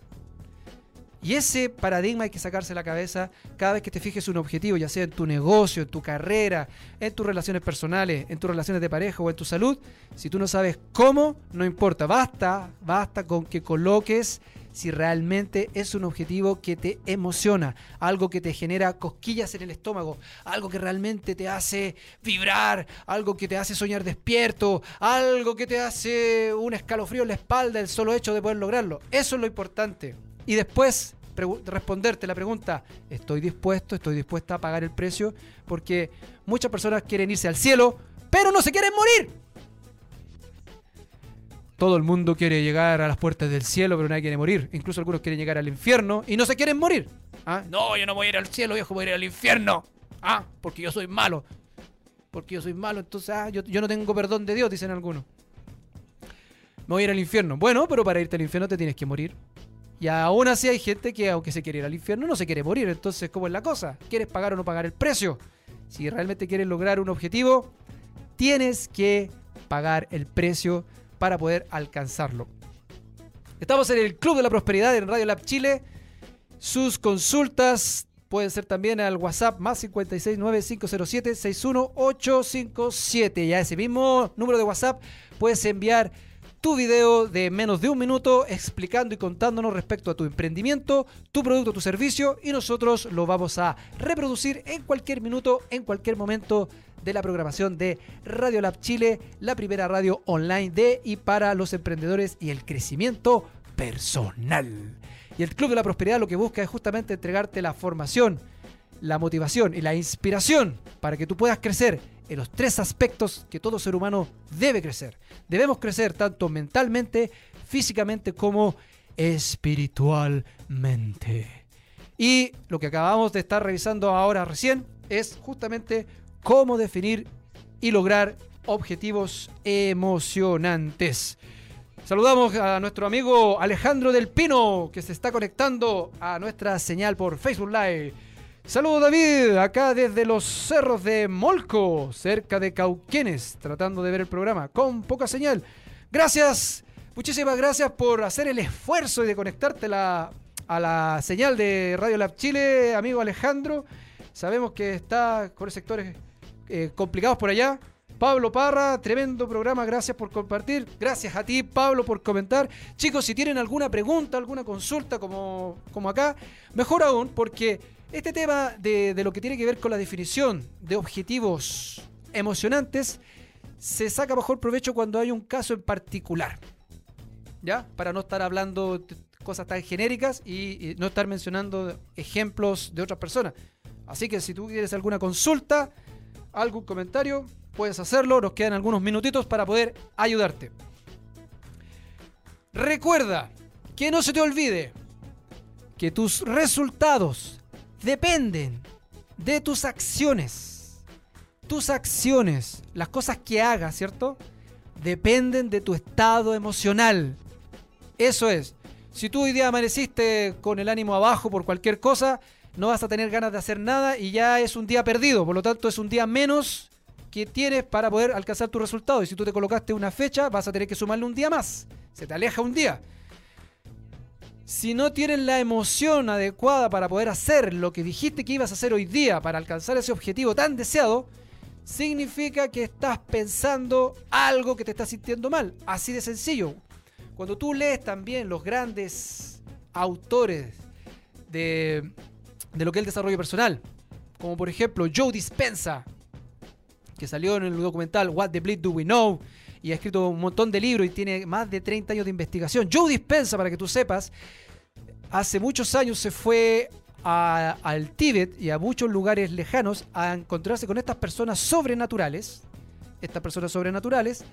Y ese paradigma hay que sacarse la cabeza cada vez que te fijes un objetivo, ya sea en tu negocio, en tu carrera, en tus relaciones personales, en tus relaciones de pareja o en tu salud. Si tú no sabes cómo, no importa. Basta, basta con que coloques si realmente es un objetivo que te emociona, algo que te genera cosquillas en el estómago, algo que realmente te hace vibrar, algo que te hace soñar despierto, algo que te hace un escalofrío en la espalda, el solo hecho de poder lograrlo. Eso es lo importante. Y después responderte la pregunta, ¿estoy dispuesto, estoy dispuesta a pagar el precio? Porque muchas personas quieren irse al cielo, pero no se quieren morir. Todo el mundo quiere llegar a las puertas del cielo, pero nadie quiere morir. Incluso algunos quieren llegar al infierno y no se quieren morir. ¿Ah? No, yo no voy a ir al cielo, viejo, voy a ir al infierno. Ah, porque yo soy malo. Porque yo soy malo, entonces ah, yo, yo no tengo perdón de Dios, dicen algunos. Me voy a ir al infierno. Bueno, pero para irte al infierno te tienes que morir. Y aún así hay gente que, aunque se quiere ir al infierno, no se quiere morir. Entonces, ¿cómo es la cosa? ¿Quieres pagar o no pagar el precio? Si realmente quieres lograr un objetivo, tienes que pagar el precio para poder alcanzarlo. Estamos en el Club de la Prosperidad en Radio Lab Chile. Sus consultas pueden ser también al WhatsApp más 569-507-61857. Y a ese mismo número de WhatsApp puedes enviar tu video de menos de un minuto explicando y contándonos respecto a tu emprendimiento, tu producto, tu servicio y nosotros lo vamos a reproducir en cualquier minuto, en cualquier momento de la programación de Radio Lab Chile, la primera radio online de y para los emprendedores y el crecimiento personal. Y el Club de la Prosperidad lo que busca es justamente entregarte la formación, la motivación y la inspiración para que tú puedas crecer en los tres aspectos que todo ser humano debe crecer. Debemos crecer tanto mentalmente, físicamente como espiritualmente. Y lo que acabamos de estar revisando ahora recién es justamente cómo definir y lograr objetivos emocionantes. Saludamos a nuestro amigo Alejandro del Pino que se está conectando a nuestra señal por Facebook Live. Saludos David, acá desde los cerros de Molco, cerca de Cauquenes, tratando de ver el programa con poca señal. Gracias, muchísimas gracias por hacer el esfuerzo y de conectarte a la señal de Radio Lab Chile, amigo Alejandro. Sabemos que está con sectores eh, complicados por allá. Pablo Parra, tremendo programa, gracias por compartir. Gracias a ti, Pablo, por comentar. Chicos, si tienen alguna pregunta, alguna consulta como, como acá, mejor aún, porque este tema de, lo que tiene que ver con la definición de objetivos emocionantes se saca mejor provecho cuando hay un caso en particular. ¿Ya? Para no estar hablando de cosas tan genéricas y, no estar mencionando ejemplos de otras personas. Así que si tú quieres alguna consulta, algún comentario, puedes hacerlo. Nos quedan algunos minutitos para poder ayudarte. Recuerda que no se te olvide que tus resultados dependen de tus acciones. Tus acciones, las cosas que hagas, ¿cierto? Dependen de tu estado emocional. Eso es. Si tú hoy día amaneciste con el ánimo abajo por cualquier cosa, no vas a tener ganas de hacer nada y ya es un día perdido. Por lo tanto, es un día menos que tienes para poder alcanzar tu resultado. Y si tú te colocaste una fecha, vas a tener que sumarle un día más. Se te aleja un día si no tienes la emoción adecuada para poder hacer lo que dijiste que ibas a hacer hoy día para alcanzar ese objetivo tan deseado, significa que estás pensando algo que te está sintiendo mal. Así de sencillo. Cuando tú lees también los grandes autores de, de lo que es el desarrollo personal, como por ejemplo Joe Dispensa, que salió en el documental What the Bleed Do We Know, y ha escrito un montón de libros y tiene más de 30 años de investigación. Joe Dispensa, para que tú sepas, hace muchos años se fue al Tíbet y a muchos lugares lejanos a encontrarse con estas personas sobrenaturales, estas personas sobrenaturales,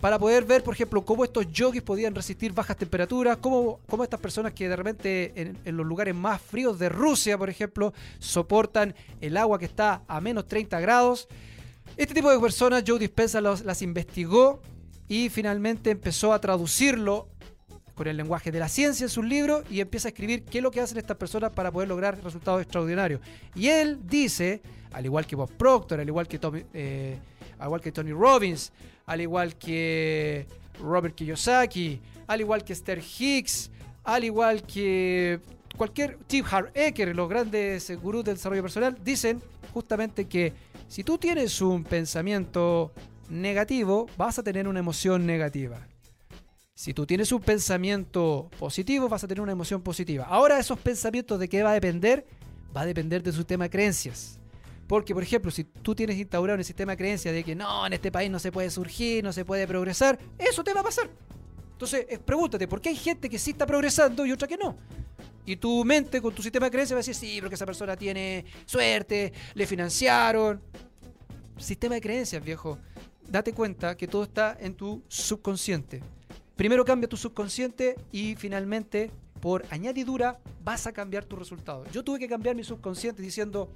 para poder ver, por ejemplo, cómo estos yogis podían resistir bajas temperaturas, cómo, cómo estas personas que de repente en, los lugares más fríos de Rusia, por ejemplo, soportan el agua que está a menos 30 grados. Este tipo de personas Joe Dispensa las investigó y finalmente empezó a traducirlo con el lenguaje de la ciencia en sus libros y empieza a escribir qué es lo que hacen estas personas para poder lograr resultados extraordinarios. Y él dice, al igual que Bob Proctor, al igual que, eh, al igual que Tony Robbins, al igual que Robert Kiyosaki, al igual que Esther Hicks, al igual que cualquier Steve Ecker, los grandes gurús del desarrollo personal, dicen justamente que si tú tienes un pensamiento negativo, vas a tener una emoción negativa. Si tú tienes un pensamiento positivo, vas a tener una emoción positiva. Ahora, esos pensamientos de qué va a depender, va a depender de su sistema de creencias. Porque, por ejemplo, si tú tienes instaurado un sistema de creencias de que no, en este país no se puede surgir, no se puede progresar, eso te va a pasar. Entonces, pregúntate, ¿por qué hay gente que sí está progresando y otra que no? Y tu mente con tu sistema de creencias va a decir, sí, porque esa persona tiene suerte, le financiaron. Sistema de creencias, viejo. Date cuenta que todo está en tu subconsciente. Primero cambia tu subconsciente y finalmente, por añadidura, vas a cambiar tu resultado. Yo tuve que cambiar mi subconsciente diciendo,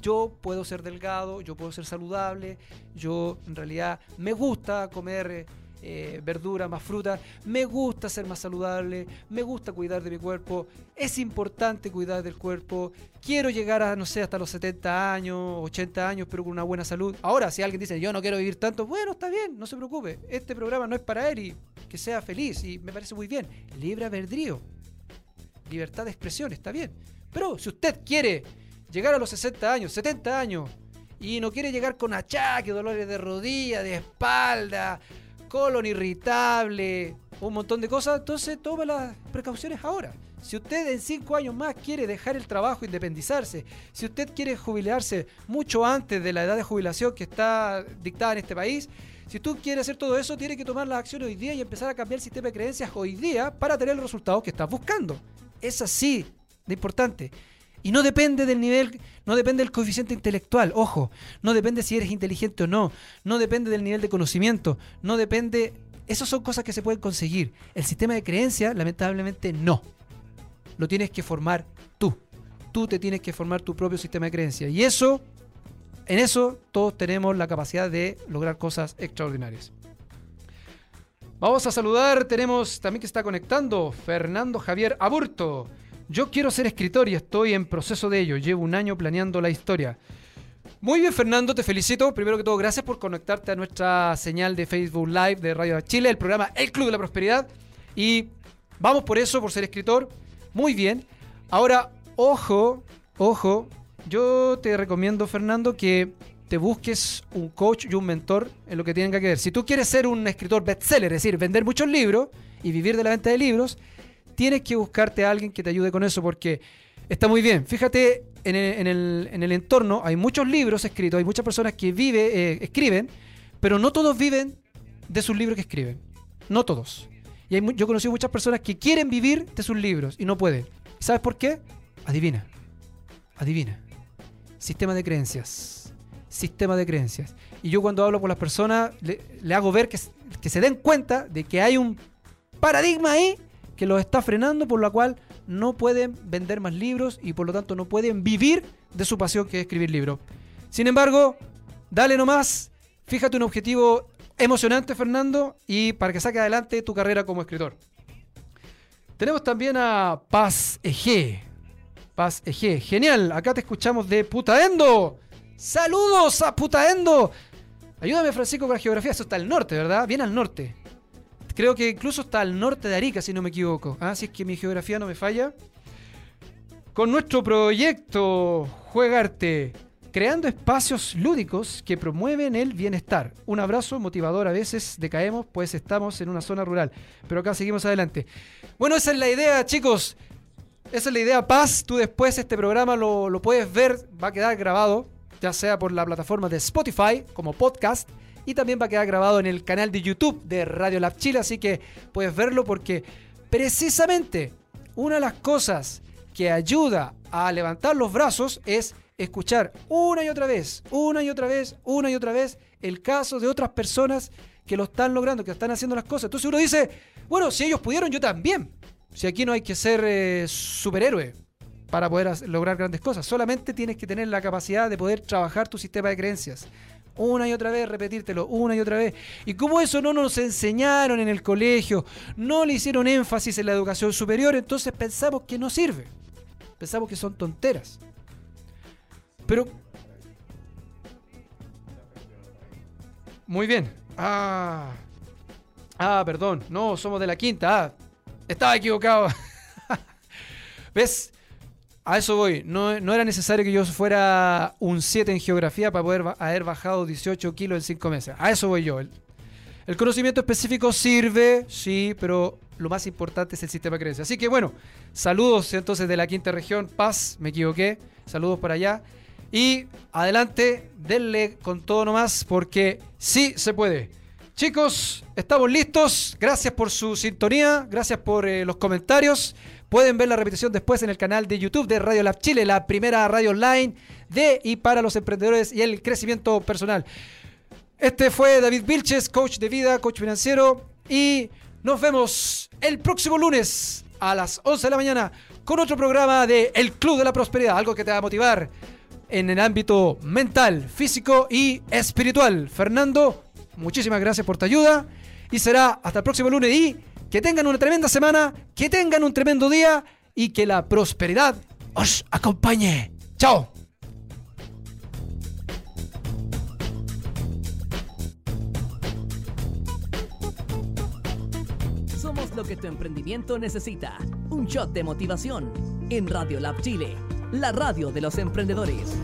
yo puedo ser delgado, yo puedo ser saludable, yo en realidad me gusta comer eh, verdura, más fruta. Me gusta ser más saludable, me gusta cuidar de mi cuerpo, es importante cuidar del cuerpo. Quiero llegar a, no sé, hasta los 70 años, 80 años, pero con una buena salud. Ahora, si alguien dice, yo no quiero vivir tanto, bueno, está bien, no se preocupe. Este programa no es para él y que sea feliz y me parece muy bien. Libre albedrío, libertad de expresión, está bien. Pero si usted quiere llegar a los 60 años, 70 años, y no quiere llegar con achaques, dolores de rodilla, de espalda, colon irritable, un montón de cosas, entonces tome las precauciones ahora. Si usted en cinco años más quiere dejar el trabajo, independizarse, si usted quiere jubilarse mucho antes de la edad de jubilación que está dictada en este país, si tú quieres hacer todo eso, tiene que tomar las acciones hoy día y empezar a cambiar el sistema de creencias hoy día para tener el resultado que estás buscando. Es así de importante. Y no depende del nivel, no depende del coeficiente intelectual, ojo, no depende si eres inteligente o no, no depende del nivel de conocimiento, no depende... Esas son cosas que se pueden conseguir. El sistema de creencia, lamentablemente, no. Lo tienes que formar tú. Tú te tienes que formar tu propio sistema de creencia. Y eso, en eso, todos tenemos la capacidad de lograr cosas extraordinarias. Vamos a saludar, tenemos también que está conectando Fernando Javier Aburto. Yo quiero ser escritor y estoy en proceso de ello. Llevo un año planeando la historia. Muy bien, Fernando, te felicito. Primero que todo, gracias por conectarte a nuestra señal de Facebook Live de Radio Chile, el programa El Club de la Prosperidad. Y vamos por eso, por ser escritor. Muy bien. Ahora, ojo, ojo, yo te recomiendo, Fernando, que te busques un coach y un mentor en lo que tienen que ver. Si tú quieres ser un escritor bestseller, es decir, vender muchos libros y vivir de la venta de libros, tienes que buscarte a alguien que te ayude con eso porque está muy bien. Fíjate, en el, entorno hay muchos libros escritos, hay muchas personas que vive, eh, escriben, pero no todos viven de sus libros que escriben. No todos. Y hay, yo he conocido muchas personas que quieren vivir de sus libros y no pueden. ¿Sabes por qué? Adivina. Adivina. Sistema de creencias. Sistema de creencias. Y yo cuando hablo con las personas le, hago ver que, que se den cuenta de que hay un paradigma ahí que los está frenando, por lo cual no pueden vender más libros y por lo tanto no pueden vivir de su pasión que es escribir libros. Sin embargo, dale nomás, fíjate un objetivo emocionante, Fernando, y para que saque adelante tu carrera como escritor. Tenemos también a Paz Eje. Paz Eje, genial, acá te escuchamos de Putaendo. Saludos a Putaendo. Ayúdame, Francisco, con la geografía. Eso está al norte, ¿verdad? Bien al norte. Creo que incluso está al norte de Arica, si no me equivoco. Ah, si es que mi geografía no me falla. Con nuestro proyecto Juegarte, creando espacios lúdicos que promueven el bienestar. Un abrazo motivador. A veces decaemos, pues estamos en una zona rural. Pero acá seguimos adelante. Bueno, esa es la idea, chicos. Esa es la idea. Paz, tú después este programa lo, lo puedes ver, va a quedar grabado, ya sea por la plataforma de Spotify como podcast y también va a quedar grabado en el canal de YouTube de Radio Lab Chile, así que puedes verlo porque precisamente una de las cosas que ayuda a levantar los brazos es escuchar una y otra vez, una y otra vez, una y otra vez el caso de otras personas que lo están logrando, que están haciendo las cosas. Entonces uno dice, bueno, si ellos pudieron, yo también. Si aquí no hay que ser eh, superhéroe para poder lograr grandes cosas, solamente tienes que tener la capacidad de poder trabajar tu sistema de creencias. Una y otra vez, repetírtelo una y otra vez. Y como eso no nos enseñaron en el colegio, no le hicieron énfasis en la educación superior, entonces pensamos que no sirve. Pensamos que son tonteras. Pero... Muy bien. Ah. Ah, perdón. No, somos de la quinta. Ah, estaba equivocado. ¿Ves? A eso voy. No, era necesario que yo fuera un 7 en geografía para poder haber bajado 18 kilos en 5 meses. A eso voy yo. El, el, conocimiento específico sirve, sí, pero lo más importante es el sistema de creencias. Así que bueno, saludos entonces de la quinta región. Paz, me equivoqué. Saludos para allá. Y adelante, denle con todo nomás porque sí se puede. Chicos, estamos listos. Gracias por su sintonía, gracias por eh, los comentarios. Pueden ver la repetición después en el canal de YouTube de Radio Lab Chile, la primera radio online de y para los emprendedores y el crecimiento personal. Este fue David Vilches, coach de vida, coach financiero. Y nos vemos el próximo lunes a las 11 de la mañana con otro programa de El Club de la Prosperidad, algo que te va a motivar en el ámbito mental, físico y espiritual. Fernando, muchísimas gracias por tu ayuda y será hasta el próximo lunes y que tengan una tremenda semana, que tengan un tremendo día y que la prosperidad os acompañe. Chao. Somos lo que tu emprendimiento necesita. Un shot de motivación en Radio Lab Chile, la radio de los emprendedores.